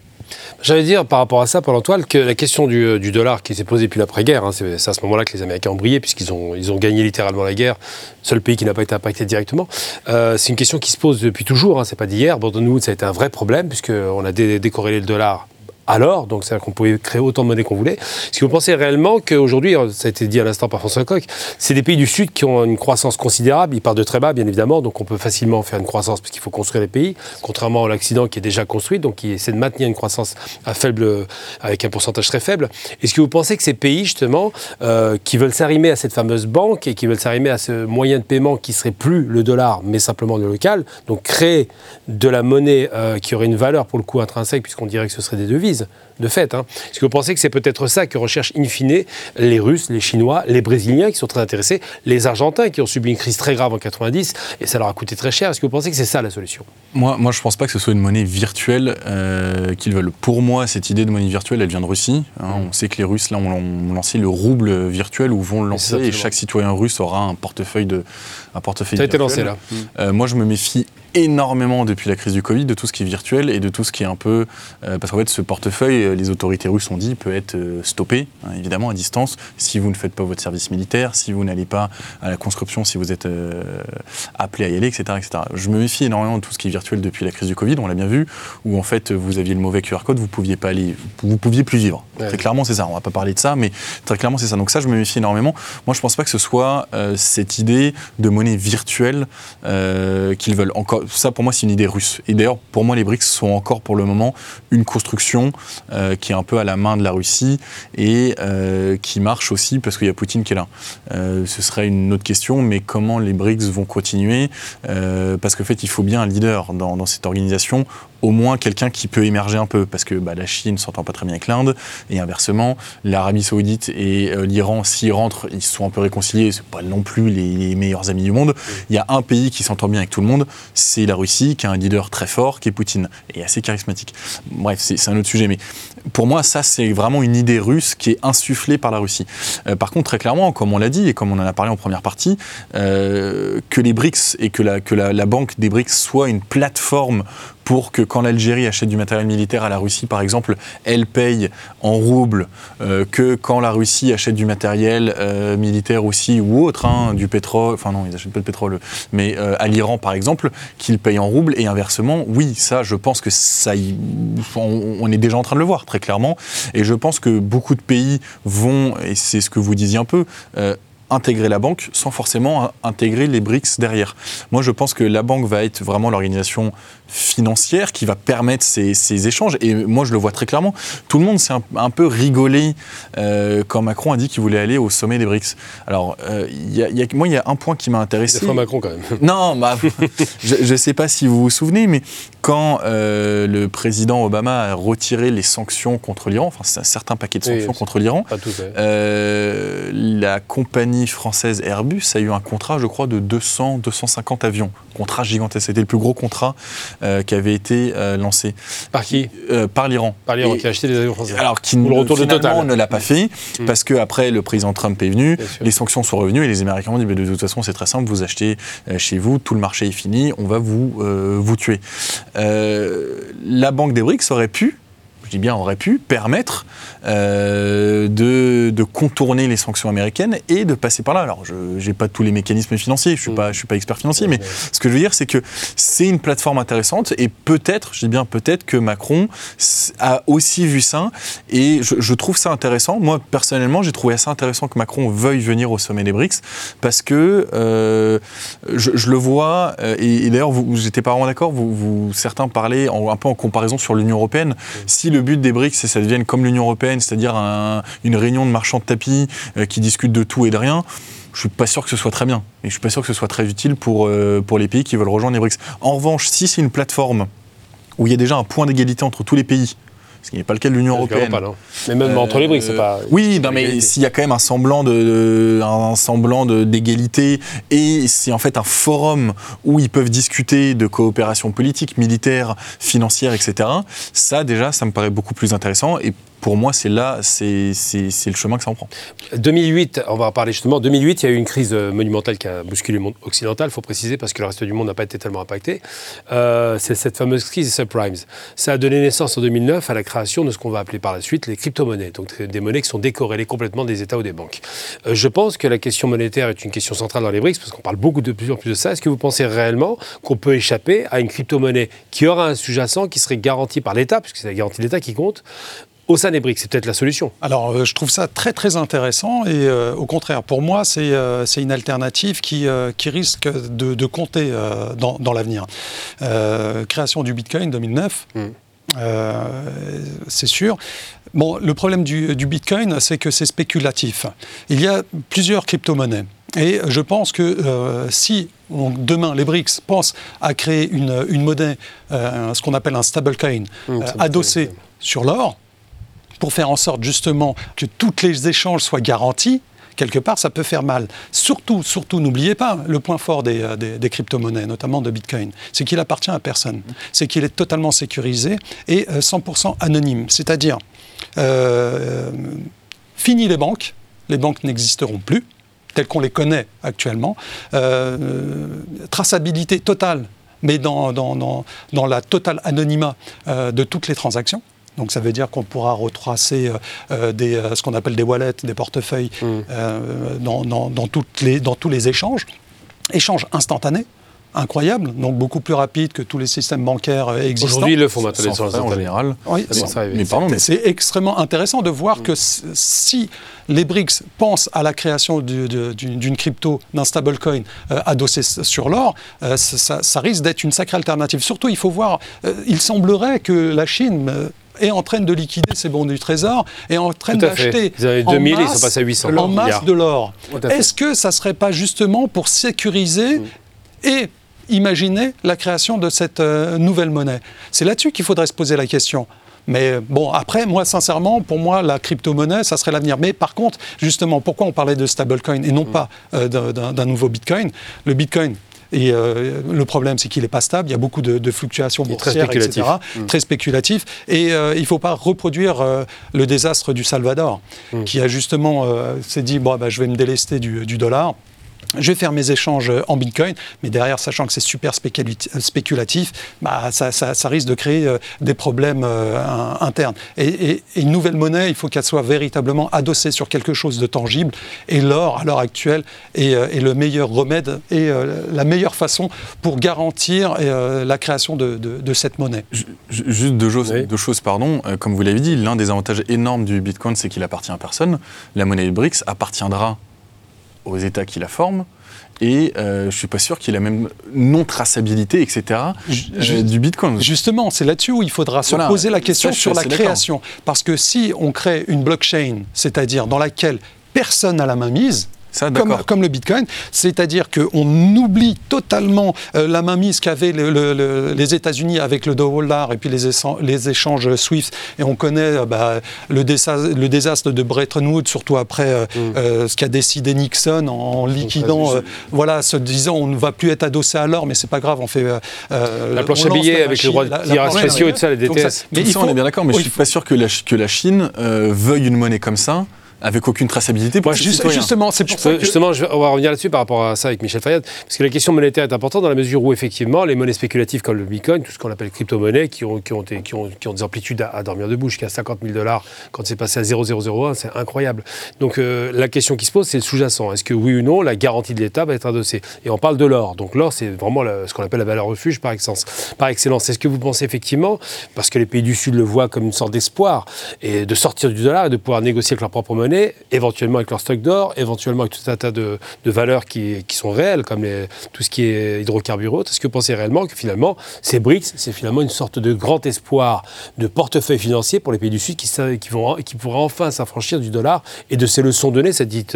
[SPEAKER 1] J'allais dire par rapport à ça, Paul-Antoine, que la question du, dollar qui s'est posée depuis l'après-guerre, hein, c'est à ce moment-là que les Américains ont brillé, puisqu'ils ont, ils ont gagné littéralement la guerre, seul pays qui n'a pas été impacté directement. Euh, c'est une question qui se pose depuis toujours, hein, c'est pas d'hier. Woods, ça a été un vrai problème, puisqu'on a décorrélé le dollar alors, donc c'est-à-dire qu'on pouvait créer autant de monnaie qu'on voulait. Est-ce que vous pensez réellement qu'aujourd'hui, ça a été dit à l'instant par François Coq, c'est des pays du Sud qui ont une croissance considérable, ils partent de très bas bien évidemment, donc on peut facilement faire une croissance parce qu'il faut construire les pays, contrairement à l'Occident qui est déjà construit, donc qui essaie de maintenir une croissance faible, avec un pourcentage très faible. Est-ce que vous pensez que ces pays justement, euh, qui veulent s'arrimer à cette fameuse banque et qui veulent s'arrimer à ce moyen de paiement qui serait plus le dollar, mais simplement le local, donc créer de la monnaie euh, qui aurait une valeur pour le coup intrinsèque, puisqu'on dirait que ce serait des devises, de fait. Hein. Est-ce que vous pensez que c'est peut-être ça que recherchent in fine les Russes, les Chinois, les Brésiliens qui sont très intéressés, les Argentins qui ont subi une crise très grave en 90 et ça leur a coûté très cher Est-ce que vous pensez que c'est ça la solution?
[SPEAKER 4] Moi, moi, je ne pense pas que ce soit une monnaie virtuelle euh, qu'ils veulent. Pour moi, cette idée de monnaie virtuelle, elle vient de Russie. Hein. Mm. On sait que les Russes, là, ont, lancé le rouble virtuel ou vont le lancer et chaque citoyen russe aura un portefeuille de un portefeuille.
[SPEAKER 1] Ça a été lancé là.
[SPEAKER 4] Euh, moi, je me méfie énormément depuis la crise du Covid de tout ce qui est virtuel et de tout ce qui est un peu... Euh, parce qu'en fait, ce portefeuille, euh, les autorités russes ont dit, peut être euh, stoppé, hein, évidemment, à distance, si vous ne faites pas votre service militaire, si vous n'allez pas à la conscription, si vous êtes appelé à y aller, etc., etc. Je me méfie énormément de tout ce qui est virtuel depuis la crise du Covid, on l'a bien vu, où en fait, vous aviez le mauvais QR code, vous pouviez pas aller... Vous pouviez plus vivre. Très clairement, c'est ça. On va pas parler de ça, mais très clairement, c'est ça. Donc ça, je me méfie énormément. Moi, je pense pas que ce soit cette idée de monnaie virtuelle qu'ils veulent. Encore, ça, pour moi, c'est une idée russe. Et d'ailleurs, pour moi, les BRICS sont encore pour le moment une construction euh, qui est un peu à la main de la Russie et euh, qui marche aussi parce qu'il y a Poutine qui est là. Euh, ce serait une autre question, mais comment les BRICS vont continuer? Parce qu'en fait, il faut bien un leader dans, dans cette organisation au moins quelqu'un qui peut émerger un peu, parce que bah, la Chine ne s'entend pas très bien avec l'Inde, et inversement, l'Arabie Saoudite et euh, l'Iran, s'ils rentrent, ils sont un peu réconciliés, c'est pas non plus les, meilleurs amis du monde. Il y a un pays qui s'entend bien avec tout le monde, c'est la Russie, qui a un leader très fort, qui est Poutine, et assez charismatique. Bref, c'est un autre sujet, mais pour moi, ça, c'est vraiment une idée russe qui est insufflée par la Russie. Euh, par contre, très clairement, comme on l'a dit, et comme on en a parlé en première partie, euh, que les BRICS et que, la, que la banque des BRICS soit une plateforme pour que quand l'Algérie achète du matériel militaire à la Russie, par exemple, elle paye en roubles, euh, que quand la Russie achète du matériel militaire aussi ou autre, hein, du pétrole, enfin non, ils n'achètent pas de pétrole, mais à l'Iran, par exemple, qu'il paye en roubles, et inversement, oui, ça, je pense que ça, on, est déjà en train de le voir, très clairement, et je pense que beaucoup de pays vont, et c'est ce que vous disiez un peu, intégrer la banque sans forcément intégrer les BRICS derrière. Moi, je pense que la banque va être vraiment l'organisation financière qui va permettre ces, échanges. Et moi, je le vois très clairement. Tout le monde s'est un, peu rigolé euh, quand Macron a dit qu'il voulait aller au sommet des BRICS. Alors, euh, y a, moi, il y a un point qui m'a intéressé.
[SPEAKER 1] C'est Macron quand même. <laughs>
[SPEAKER 4] Non, bah, <laughs> je ne sais pas si vous vous souvenez, mais quand euh, le président Obama a retiré les sanctions contre l'Iran, enfin, c'est un certain paquet de sanctions contre l'Iran, la compagnie française Airbus a eu un contrat, je crois, de 200-250 avions. Contrat gigantesque. C'était le plus gros contrat euh, qui avait été euh, lancé.
[SPEAKER 1] Par qui?
[SPEAKER 4] Euh, Par l'Iran.
[SPEAKER 1] Par l'Iran, qui a acheté des avions français.
[SPEAKER 4] Alors, qui le retour finalement, ne l'a pas fait, mm. parce qu'après, le président Trump est venu, les sanctions sont revenues, et les Américains ont dit, de toute façon, c'est très simple, vous achetez chez vous, tout le marché est fini, on va vous, vous tuer. la Banque des BRICS aurait pu, je dis bien aurait pu, permettre euh, de, de, contourner les sanctions américaines et de passer par là. Alors, je n'ai pas tous les mécanismes financiers, je ne suis, pas, je suis pas expert financier, mais ce que je veux dire, c'est que c'est une plateforme intéressante et peut-être, je dis bien peut-être, que Macron a aussi vu ça et je, je trouve ça intéressant. Moi, personnellement, j'ai trouvé assez intéressant que Macron veuille venir au sommet des BRICS parce que euh, je, je, le vois, euh, et, et d'ailleurs, j'étais pas vraiment d'accord, vous, vous, certains parlaient un peu en comparaison sur l'Union européenne. Si le le but des BRICS, c'est que ça devienne comme l'Union européenne, c'est-à-dire une réunion de marchands de tapis euh, qui discutent de tout et de rien je suis pas sûr que ce soit très bien. Et je suis pas sûr que ce soit très utile pour, euh, pour les pays qui veulent rejoindre les BRICS. En revanche, si c'est une plateforme où il y a déjà un point d'égalité entre tous les pays, ce qui n'est pas le cas de l'Union européenne.
[SPEAKER 1] Pas, non. Mais même entre les BRICS, c'est pas.
[SPEAKER 4] Euh, Oui, non, mais s'il y a quand même un semblant de, un semblant d'égalité et c'est en fait un forum où ils peuvent discuter de coopération politique, militaire, financière, etc. Ça déjà, ça me paraît beaucoup plus intéressant et pour moi, c'est là, c'est le chemin que ça en prend.
[SPEAKER 1] 2008, on va parler justement. 2008, il y a eu une crise euh, monumentale qui a bousculé le monde occidental, il faut préciser, parce que le reste du monde n'a pas été tellement impacté. Euh, c'est cette fameuse crise des subprimes. Ça a donné naissance en 2009 à la création de ce qu'on va appeler par la suite les crypto-monnaies, donc des monnaies qui sont décorrélées complètement des États ou des banques. Euh, je pense que la question monétaire est une question centrale dans les BRICS, parce qu'on parle beaucoup de plus en plus de ça. Est-ce que vous pensez réellement qu'on peut échapper à une crypto-monnaie qui aura un sous-jacent, qui serait garanti par l'État, puisque c'est la garantie de l'État qui compte, au sein des BRICS, c'est peut-être la solution.
[SPEAKER 5] Alors, euh, je trouve ça très très intéressant et euh, au contraire, pour moi, c'est euh, une alternative qui, qui risque de, de compter dans, dans l'avenir. création du Bitcoin 2009. c'est sûr. Bon, le problème du, du Bitcoin, c'est que c'est spéculatif. Il y a plusieurs crypto-monnaies. Et je pense que si demain les BRICS pensent à créer une, une monnaie, ce qu'on appelle un stablecoin, mmh, adossé sur l'or, pour faire en sorte justement que tous les échanges soient garantis, quelque part, ça peut faire mal. Surtout, surtout, n'oubliez pas, le point fort des, euh, crypto-monnaies, notamment de Bitcoin, c'est qu'il appartient à personne. C'est qu'il est totalement sécurisé et 100% euh, anonyme. C'est-à-dire, euh, fini les banques, les banques n'existeront plus, telles qu'on les connaît actuellement. traçabilité totale, mais dans la totale anonymat de toutes les transactions. Donc ça veut dire qu'on pourra retracer euh, euh, des, euh, ce qu'on appelle des wallets, des portefeuilles mmh. dans, dans, toutes les, dans tous les échanges. Échanges instantanés, incroyable, donc beaucoup plus rapide que tous les systèmes bancaires existants.
[SPEAKER 1] Aujourd'hui, ils le font maintenant en
[SPEAKER 5] général. Oui, c'est extrêmement intéressant de voir que si les BRICS pensent à la création d'une crypto, d'un stablecoin adossé sur l'or, ça, ça, risque d'être une sacrée alternative. Surtout, il faut voir, il semblerait que la Chine est en train de liquider ses bons du trésor et en train d'acheter
[SPEAKER 1] en, masse, à 800
[SPEAKER 5] en masse de l'or. Est-ce que ça ne serait pas justement pour sécuriser mm. et imaginer la création de cette euh, nouvelle monnaie? C'est là-dessus qu'il faudrait se poser la question. Mais bon, après, moi, sincèrement, pour moi, la crypto-monnaie, ça serait l'avenir. Mais par contre, justement, pourquoi on parlait de stablecoin et non mm. pas euh, d'un nouveau bitcoin? Le bitcoin, et euh, le problème, c'est qu'il n'est pas stable. Il y a beaucoup de, fluctuations boursières, très etc. Mmh. Très spéculatif. Et euh, il ne faut pas reproduire euh, le désastre du Salvador, mmh. qui a justement s'est dit bon, bah, je vais me délester du, du dollar je vais faire mes échanges en Bitcoin, mais derrière, sachant que c'est super spéculatif, bah, ça, risque de créer euh, des problèmes euh, internes. Et, une nouvelle monnaie, il faut qu'elle soit véritablement adossée sur quelque chose de tangible. Et l'or, à l'heure actuelle, est, euh, le meilleur remède et la meilleure façon pour garantir la création de, cette monnaie.
[SPEAKER 4] Juste deux choses, deux choses pardon. Comme vous l'avez dit, l'un des avantages énormes du Bitcoin, c'est qu'il appartient à personne. La monnaie BRICS appartiendra aux États qui la forment. Et euh, je ne suis pas sûr qu'il ait la même non-traçabilité, etc., euh, du Bitcoin.
[SPEAKER 5] Justement, c'est là-dessus où il faudra se poser la question sur la création. Parce que si on crée une blockchain, c'est-à-dire dans laquelle personne n'a la main mise, comme, le Bitcoin. C'est-à-dire qu'on oublie totalement euh, la mainmise qu'avaient les États-Unis avec le dollar et puis les, les échanges SWIFT. Et on connaît euh, bah, le, désastre, le, désastre, de Bretton Woods, surtout après euh, mm. ce qu'a décidé Nixon en, liquidant, voilà, se disant on ne va plus être adossé à l'or, mais c'est pas grave, on fait.
[SPEAKER 1] la planche à billets avec le droit de tirage spéciaux et tout ça, les DTS.
[SPEAKER 4] mais on est bien d'accord, mais je suis pas sûr que la, que la Chine veuille une monnaie comme ça avec aucune traçabilité pour
[SPEAKER 5] Justement, c'est pour
[SPEAKER 1] ça Justement, je, on va revenir là-dessus par rapport à ça avec Michel Fayad, parce que la question monétaire est importante dans la mesure où, effectivement, les monnaies spéculatives comme le Bitcoin, tout ce qu'on appelle crypto-monnaies, qui ont, qui, ont, qui, ont, qui ont des amplitudes à, dormir debout jusqu'à 50 000 dollars quand c'est passé à 0,001, c'est incroyable. Donc euh, la question qui se pose, c'est le sous-jacent. Est-ce que oui ou non, la garantie de l'État va être adossée? Et on parle de l'or. Donc l'or, c'est vraiment ce qu'on appelle la valeur refuge par excellence. Par excellence. Est-ce que vous pensez effectivement, parce que les pays du Sud le voient comme une sorte d'espoir, et de sortir du dollar et de pouvoir négocier avec leur propre monnaie, éventuellement avec leur stock d'or, éventuellement avec tout un tas de, valeurs qui, sont réelles, comme tout ce qui est hydrocarbures. Est-ce que vous pensez réellement que finalement, ces BRICS, c'est finalement une sorte de grand espoir de portefeuille financier pour les pays du Sud qui, qui, qui pourraient enfin s'affranchir du dollar et de ces leçons données, cette dit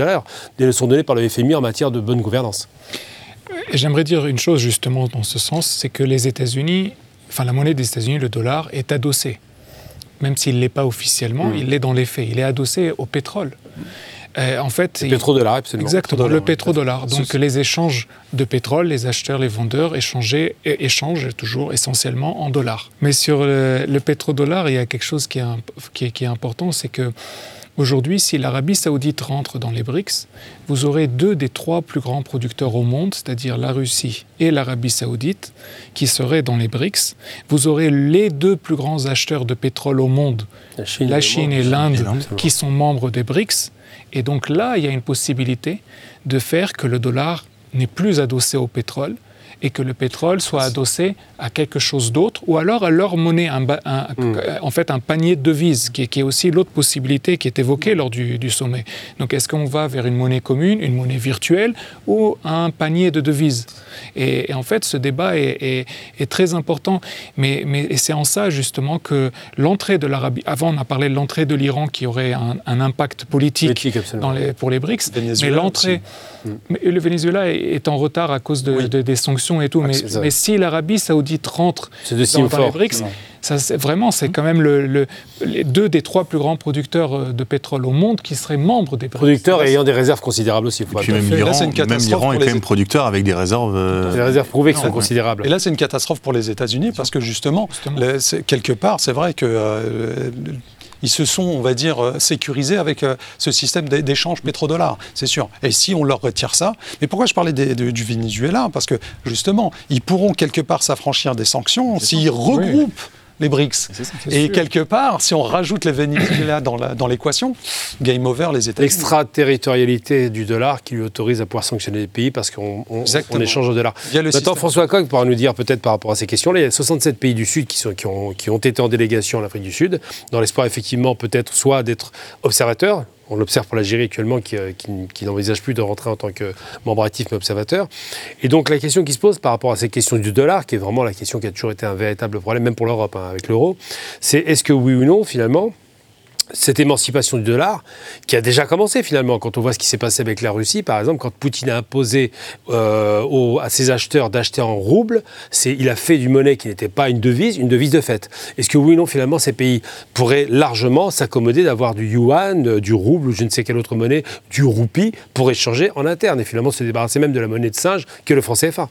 [SPEAKER 1] des leçons données par le FMI en matière de bonne gouvernance?
[SPEAKER 3] J'aimerais dire une chose justement dans ce sens, c'est que les États-Unis, enfin la monnaie des États-Unis, le dollar, est adossé. Même s'il ne l'est pas officiellement, hmm. il l'est dans les faits. Il est adossé au pétrole.
[SPEAKER 1] Euh, en fait, le pétrodollar, absolument.
[SPEAKER 3] Exactement, le pétrodollar. Donc les échanges de pétrole, les acheteurs, les vendeurs échangent toujours essentiellement en dollars. Mais sur le, pétrodollar, il y a quelque chose qui est, qui est important, c'est que Aujourd'hui, si l'Arabie saoudite rentre dans les BRICS, vous aurez deux des trois plus grands producteurs au monde, c'est-à-dire la Russie et l'Arabie saoudite, qui seraient dans les BRICS. Vous aurez les deux plus grands acheteurs de pétrole au monde, la Chine, et l'Inde, qui sont membres des BRICS. Et donc là, il y a une possibilité de faire que le dollar n'est plus adossé au pétrole, et que le pétrole soit adossé à quelque chose d'autre, ou alors à leur monnaie, un, hmm. en fait un panier de devises, qui, est aussi l'autre possibilité qui est évoquée lors du, sommet. Donc est-ce qu'on va vers une monnaie commune, une monnaie virtuelle, ou un panier de devises? Et, en fait, ce débat est, très important, mais, mais c'est en ça justement que l'entrée de l'Arabie, avant on a parlé de l'entrée de l'Iran qui aurait un, impact politique dans les, pour les BRICS, mais l'entrée, le Venezuela est en retard à cause de, des sanctions et tout. mais, si l'Arabie saoudite rentre dans, les BRICS, ça, vraiment, c'est quand même le, les deux des trois plus grands producteurs euh, de pétrole au monde qui seraient membres des BRICS.
[SPEAKER 1] Producteurs ayant des réserves considérables aussi.
[SPEAKER 4] Faut même l'Iran est, quand même producteur avec des réserves...
[SPEAKER 1] Euh, des réserves prouvées qui sont considérables.
[SPEAKER 5] Et là, c'est une catastrophe pour les États-Unis parce que justement, quelque part, c'est vrai que... Euh, ils se sont, on va dire, euh, sécurisés avec euh, ce système d'échange pétrodollars, c'est sûr. Et si on leur retire ça, mais pourquoi je parlais du Venezuela? Parce que justement, ils pourront quelque part s'affranchir des sanctions s'ils regroupent les BRICS. et quelque part, si on rajoute les Venezuela dans l'équation, game over les États-Unis.
[SPEAKER 1] L'extraterritorialité du dollar qui lui autorise à pouvoir sanctionner les pays parce qu'on échange au dollar. Maintenant, François Coq pourra nous dire peut-être par rapport à ces questions-là, il y a 67 pays du Sud qui, sont, qui, ont, qui ont été en délégation en Afrique du Sud, dans l'espoir effectivement peut-être soit d'être observateurs, on l'observe pour l'Algérie actuellement, qui, euh, n'envisage plus de rentrer en tant que membre actif mais observateur. Et donc la question qui se pose par rapport à ces questions du dollar, qui est vraiment la question qui a toujours été un véritable problème, même pour l'Europe hein, avec l'euro, c'est est-ce que oui ou non, finalement, cette émancipation du dollar, qui a déjà commencé finalement, quand on voit ce qui s'est passé avec la Russie, par exemple, quand Poutine a imposé euh, à ses acheteurs d'acheter en roubles, il a fait du monnaie qui n'était pas une devise, une devise de fait. Est-ce que oui ou non, finalement, ces pays pourraient largement s'accommoder d'avoir du yuan, euh, du rouble ou je ne sais quelle autre monnaie, du roupie, pour échanger en interne? Et finalement se débarrasser même de la monnaie de singe que le franc CFA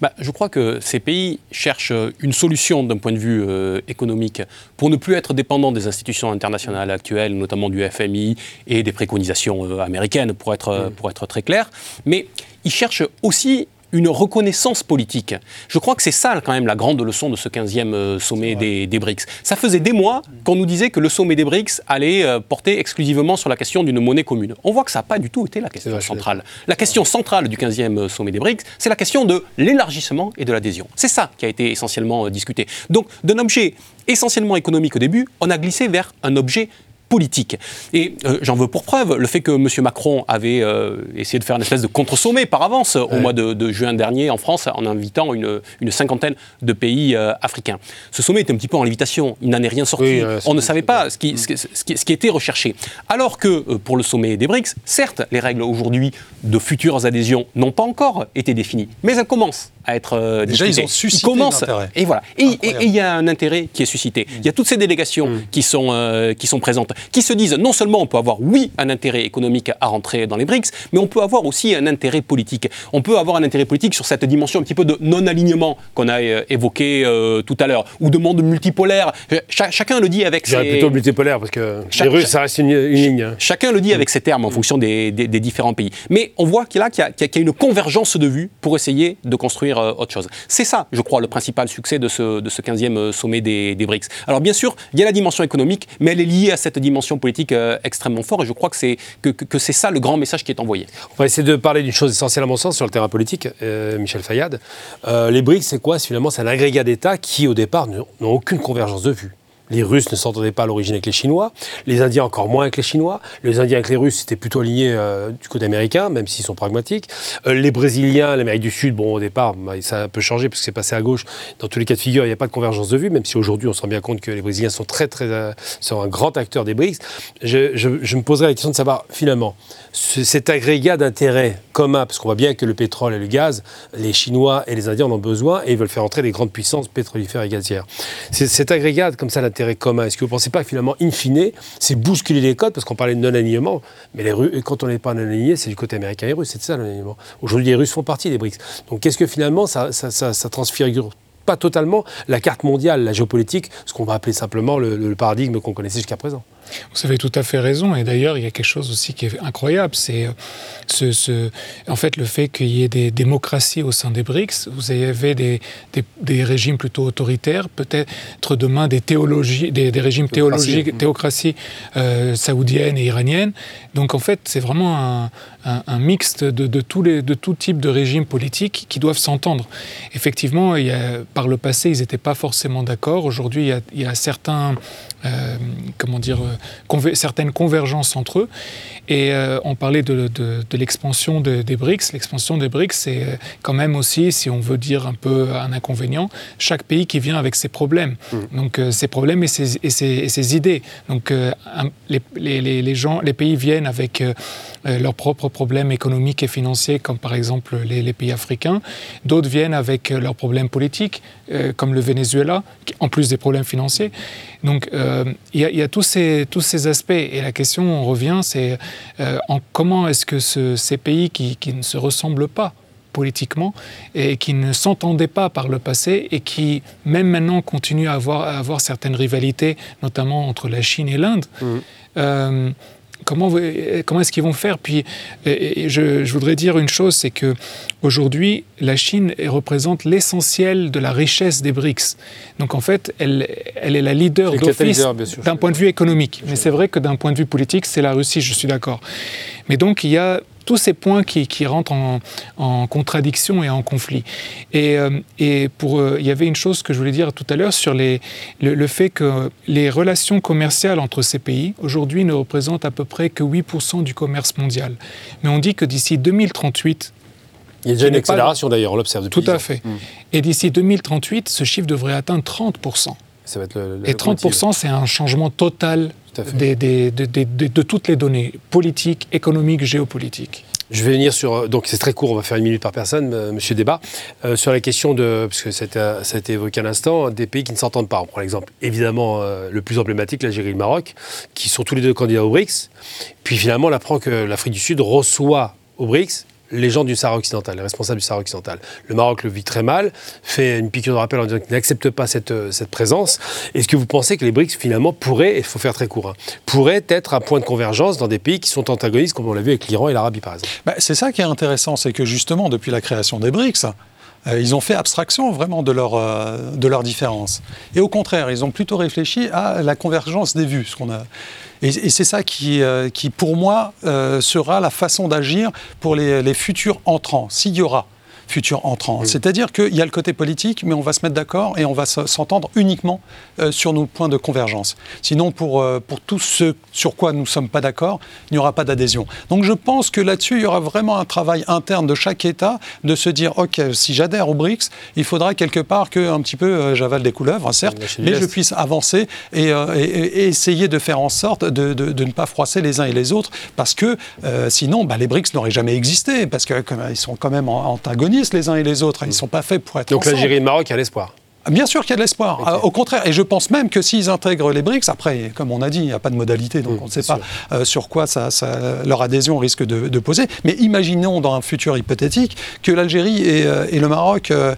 [SPEAKER 2] bah, je crois que ces pays cherchent une solution d'un point de vue euh, économique pour ne plus être dépendants des institutions internationales actuelles, notamment du FMI et des préconisations euh, américaines, pour être, pour être très clair. Mais ils cherchent aussi une reconnaissance politique. Je crois que c'est ça quand même la grande leçon de ce 15e euh, sommet des, BRICS. Ça faisait des mois qu'on nous disait que le sommet des BRICS allait euh, porter exclusivement sur la question d'une monnaie commune. On voit que ça n'a pas du tout été la question centrale. La question centrale du 15e euh, sommet des BRICS, c'est la question de l'élargissement et de l'adhésion. C'est ça qui a été essentiellement discuté. Donc d'un objet essentiellement économique au début, on a glissé vers un objet politique. Et euh, j'en veux pour preuve le fait que M. Macron avait euh, essayé de faire une espèce de contre-sommet par avance au mois de, juin dernier en France en invitant une, cinquantaine de pays euh, africains. Ce sommet était un petit peu en lévitation, il n'en est rien sorti. On ne savait pas ce qui, ce, qui, ce qui, était recherché. Alors que pour le sommet des BRICS, certes, les règles aujourd'hui de futures adhésions n'ont pas encore été définies, mais elles commencent à être euh,
[SPEAKER 5] Déjà, ils ont suscité
[SPEAKER 2] un Et voilà. Et il y a un intérêt qui est suscité. Il y a toutes ces délégations mm. qui, sont, euh, qui sont présentes, qui se disent non seulement on peut avoir, oui, un intérêt économique à rentrer dans les BRICS, mais on peut avoir aussi un intérêt politique. On peut avoir un intérêt politique sur cette dimension un petit peu de non-alignement qu'on a euh, évoqué tout à l'heure, ou de monde multipolaire. chacun le dit avec
[SPEAKER 1] ses... plutôt multipolaire, parce que les Russes, ça reste une, ligne. Hein.
[SPEAKER 2] Chacun le dit avec ses termes en mm. fonction des, des, différents pays. Mais on voit qu'il y, y, y a une convergence de vues pour essayer de construire euh, autre chose. C'est ça, je crois, le principal succès de ce, de ce 15e euh, sommet des, des, BRICS. Alors bien sûr, il y a la dimension économique, mais elle est liée à cette dimension politique euh, extrêmement forte, et je crois que c'est que, c'est ça le grand message qui est envoyé.
[SPEAKER 1] On va essayer de parler d'une chose essentielle à mon sens sur le terrain politique, Michel Fayad. les BRICS, c'est quoi? Finalement, c'est un agrégat d'États qui, au départ, n'ont aucune convergence de vue. Les Russes ne s'entendaient pas à l'origine avec les Chinois, les Indiens encore moins avec les Chinois. Les Indiens avec les Russes étaient plutôt alignés euh, du côté américain, même s'ils sont pragmatiques. Euh, les Brésiliens, l'Amérique du Sud, bon, au départ, bah, ça a un peu changé parce que c'est passé à gauche. Dans tous les cas de figure, il n'y a pas de convergence de vue, même si aujourd'hui, on se rend bien compte que les Brésiliens sont très, très, euh, sont un grand acteur des BRICS. Je, me poserais la question de savoir, finalement, cet agrégat d'intérêts communs, parce qu'on voit bien que le pétrole et le gaz, les Chinois et les Indiens en ont besoin et ils veulent faire entrer des grandes puissances pétrolifères et gazières. Cet agrégat comme ça est-ce que vous ne pensez pas que finalement, in fine, c'est bousculer les codes, parce qu'on parlait de non-alignement, mais les, quand on n'est pas non-aligné, c'est du côté américain et russe, c'est ça non-alignement. Aujourd'hui, les Russes font partie des BRICS. Donc qu'est-ce que finalement ça, ça, ça transfigure pas totalement la carte mondiale, la géopolitique, ce qu'on va appeler simplement le paradigme qu'on connaissait jusqu'à présent?
[SPEAKER 3] Vous avez tout à fait raison. Et d'ailleurs, il y a quelque chose aussi qui est incroyable. C'est euh, ce, ce, en fait le fait qu'il y ait des démocraties au sein des BRICS. Vous avez des, des, des régimes plutôt autoritaires, peut-être demain des, théologies, des, des régimes théologiques, théocraties euh, saoudiennes et iraniennes. Donc en fait, c'est vraiment un, un, un mixte de, de, tous les, de tout type de régimes politiques qui doivent s'entendre. Effectivement, il y a, par le passé, ils n'étaient pas forcément d'accord. Aujourd'hui, il, il, y a certains, euh, comment dire, certaines convergences entre eux. Et euh, on parlait de, de, de l'expansion de, des BRICS. L'expansion des BRICS, c'est euh, quand même aussi, si on veut dire un peu un inconvénient, chaque pays qui vient avec ses problèmes. Mmh. Donc euh, ses problèmes et ses, et ses, et ses idées. Donc euh, les, les, les, gens, les pays viennent avec euh, leurs propres problèmes économiques et financiers, comme par exemple les, les pays africains. D'autres viennent avec leurs problèmes politiques, euh, comme le Venezuela, en plus des problèmes financiers. Donc euh, il y, y a tous ces, tous ces aspects. Et la question, on revient, c'est euh, comment est-ce que ce, ces pays qui, qui ne se ressemblent pas politiquement et qui ne s'entendaient pas par le passé et qui, même maintenant, continuent à avoir, à avoir certaines rivalités, notamment entre la Chine et l'Inde. Mmh. Euh, comment, comment est-ce qu'ils vont faire? Puis et, et je, je voudrais dire une chose c'est que aujourd'hui la Chine représente l'essentiel de la richesse des BRICS. Donc en fait elle, elle est la leader d'office d'un point de vue économique. Mais c'est vrai que d'un point de vue politique c'est la Russie je suis d'accord. Mais donc il y a tous ces points qui, qui rentrent en, en contradiction et en conflit. Et, euh, et pour, euh, il y avait une chose que je voulais dire tout à l'heure sur les, le, le fait que les relations commerciales entre ces pays aujourd'hui ne représentent à peu près que 8% du commerce mondial. Mais on dit que d'ici 2038,
[SPEAKER 1] il y a déjà une accélération d'ailleurs, on l'observe
[SPEAKER 3] depuis Tout à fait. Mmh. Et d'ici 2038, ce chiffre devrait atteindre 30%. Ça va être le, le et 30%, c'est un changement total de, toutes les données politiques, économiques, géopolitiques.
[SPEAKER 1] Je vais venir sur. Donc, c'est très court, on va faire une minute par personne, euh, monsieur Débat. Euh, sur la question de. Parce que ça a été évoqué à l'instant, des pays qui ne s'entendent pas. On prend l'exemple évidemment euh, le plus emblématique, l'Algérie et le Maroc, qui sont tous les deux candidats au BRICS. Puis finalement, on apprend que l'Afrique du Sud reçoit au BRICS les gens du Sahara occidental, les responsables du Sahara occidental. Le Maroc le vit très mal, fait une piqûre de rappel en disant qu'il n'accepte pas cette, euh, cette présence. Est-ce que vous pensez que les BRICS, finalement, pourraient, il faut faire très court, hein, pourraient être un point de convergence dans des pays qui sont antagonistes, comme on l'a vu avec l'Iran et l'Arabie, par exemple?
[SPEAKER 5] Bah, C'est ça qui est intéressant, c'est que justement, depuis la création des BRICS, euh, ils ont fait abstraction vraiment de, leur, euh, de leurs différences. Et au contraire, ils ont plutôt réfléchi à la convergence des vues, ce qu'on a. Et, c'est ça qui, euh, pour moi, euh, sera la façon d'agir pour les futurs entrants, s'il y aura futurs entrants. Mmh. C'est-à-dire qu'il y a le côté politique, mais on va se mettre d'accord et on va s'entendre uniquement euh, sur nos points de convergence. Sinon, pour, euh, pour tout ce sur quoi nous ne sommes pas d'accord, il n'y aura pas d'adhésion. Donc je pense que là-dessus, il y aura vraiment un travail interne de chaque État de se dire, OK, si j'adhère aux BRICS, il faudra quelque part que un petit peu euh, j'avale des couleuvres, hein, certes, mais je puisse avancer et, euh, et, et, essayer de faire en sorte de, de, de, ne pas froisser les uns et les autres, parce que sinon, bah, les BRICS n'auraient jamais existé, parce qu'ils sont quand même antagonistes les uns et les autres. Ils ne sont pas faits pour être
[SPEAKER 1] Donc l'Algérie et le Maroc a l'espoir
[SPEAKER 5] Bien sûr qu'il y a de l'espoir. Okay. Au contraire, et je pense même que s'ils intègrent les BRICS, après, comme on a dit, il n'y a pas de modalité, donc mmh, on ne sait pas euh, sur quoi ça, ça, leur adhésion risque de, de, poser. Mais imaginons dans un futur hypothétique que l'Algérie et, euh, et, le Maroc euh,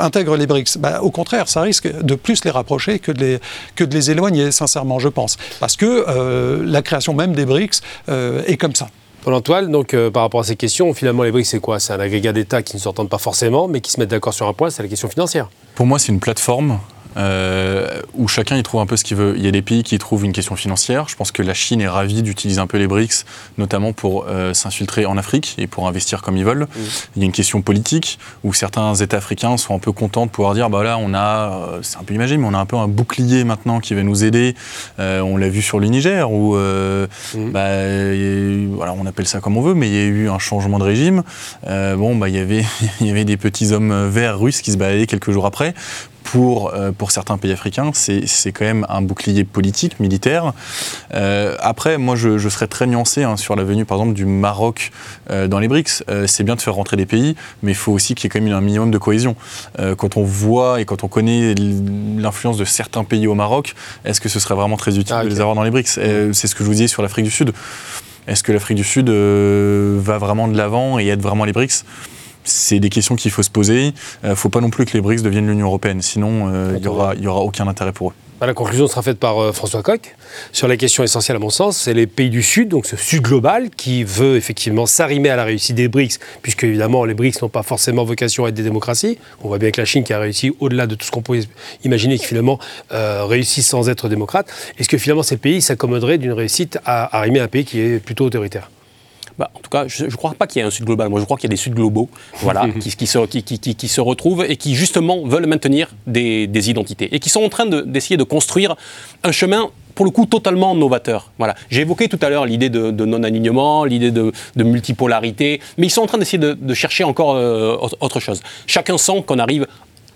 [SPEAKER 5] intègrent les BRICS. Bah, au contraire, ça risque de plus les rapprocher que de les, que de les éloigner, sincèrement, je pense. Parce que la création même des BRICS est comme ça.
[SPEAKER 1] Paul-Antoine, donc euh, par rapport à ces questions, finalement les BRICS c'est quoi? C'est un agrégat d'États qui ne s'entendent pas forcément, mais qui se mettent d'accord sur un point, c'est la question financière.
[SPEAKER 4] Pour moi, c'est une plateforme où chacun y trouve un peu ce qu'il veut. Il y a des pays qui y trouvent une question financière. Je pense que la Chine est ravie d'utiliser un peu les BRICS, notamment pour s'infiltrer en Afrique et pour investir comme ils veulent. Mmh. Il y a une question politique où certains États africains sont un peu contents de pouvoir dire bah là, on a, c'est un peu imagé, mais on a un peu un bouclier maintenant qui va nous aider. on l'a vu sur le Niger où mmh. bah, voilà, on appelle ça comme on veut, mais il y a eu un changement de régime. bon, bah, il y avait, <laughs> il y avait des petits hommes verts russes qui se baladaient quelques jours après. Pour, euh, pour certains pays africains, c'est quand même un bouclier politique, militaire. Euh, après, moi, je, serais très nuancé hein, sur la venue, par exemple, du Maroc euh, dans les BRICS. c'est bien de faire rentrer des pays, mais il faut aussi qu'il y ait quand même un minimum de cohésion. quand on voit et quand on connaît l'influence de certains pays au Maroc, est-ce que ce serait vraiment très utile ah, de les avoir dans les BRICS? C'est ce que je vous disais sur l'Afrique du Sud. Est-ce que l'Afrique du Sud va vraiment de l'avant et aide vraiment les BRICS? C'est des questions qu'il faut se poser. Il euh, ne faut pas non plus que les BRICS deviennent l'Union européenne, sinon euh, il n'y aura, y aura aucun intérêt pour eux.
[SPEAKER 1] Bah, la conclusion sera faite par euh, François Coq. Sur la question essentielle, à mon sens, c'est les pays du Sud, donc ce Sud global, qui veut effectivement s'arrimer à la réussite des BRICS, puisque évidemment les BRICS n'ont pas forcément vocation à être des démocraties. On voit bien que la Chine qui a réussi au-delà de tout ce qu'on pouvait imaginer, qui finalement réussit sans être démocrate. Est-ce que finalement ces pays s'accommoderaient d'une réussite à arrimer un pays qui est plutôt autoritaire?
[SPEAKER 2] Bah, en tout cas, je ne crois pas qu'il y ait un Sud global. Moi, je crois qu'il y a des Sud globaux voilà, <laughs> qui, qui, se, qui, qui, se, retrouvent et qui, justement, veulent maintenir des, des identités et qui sont en train d'essayer de, construire un chemin pour le coup totalement novateur. Voilà. J'ai évoqué tout à l'heure l'idée de, non-alignement, l'idée de, multipolarité, mais ils sont en train d'essayer de, chercher encore euh, autre chose. Chacun sent qu'on arrive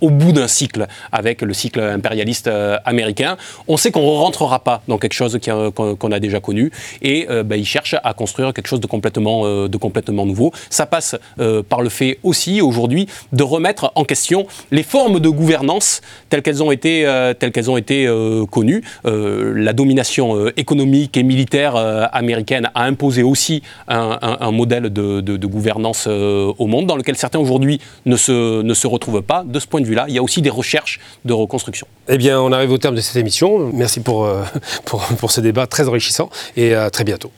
[SPEAKER 2] au bout d'un cycle avec le cycle impérialiste euh, américain. On sait qu'on ne rentrera pas dans quelque chose qu'on a déjà connu et euh, bah, ils cherchent à construire quelque chose de complètement, euh, de complètement nouveau. Ça passe par le fait aussi aujourd'hui de remettre en question les formes de gouvernance telles qu'elles ont été, telles qu'elles ont été connues. la domination économique et militaire américaine a imposé aussi un, modèle de, de, gouvernance au monde dans lequel certains aujourd'hui ne se, ne se retrouvent pas. De ce point vue-là, il y a aussi des recherches de reconstruction.
[SPEAKER 1] Eh bien, on arrive au terme de cette émission. Merci pour, euh, <laughs> pour ce débat très enrichissant et à très bientôt.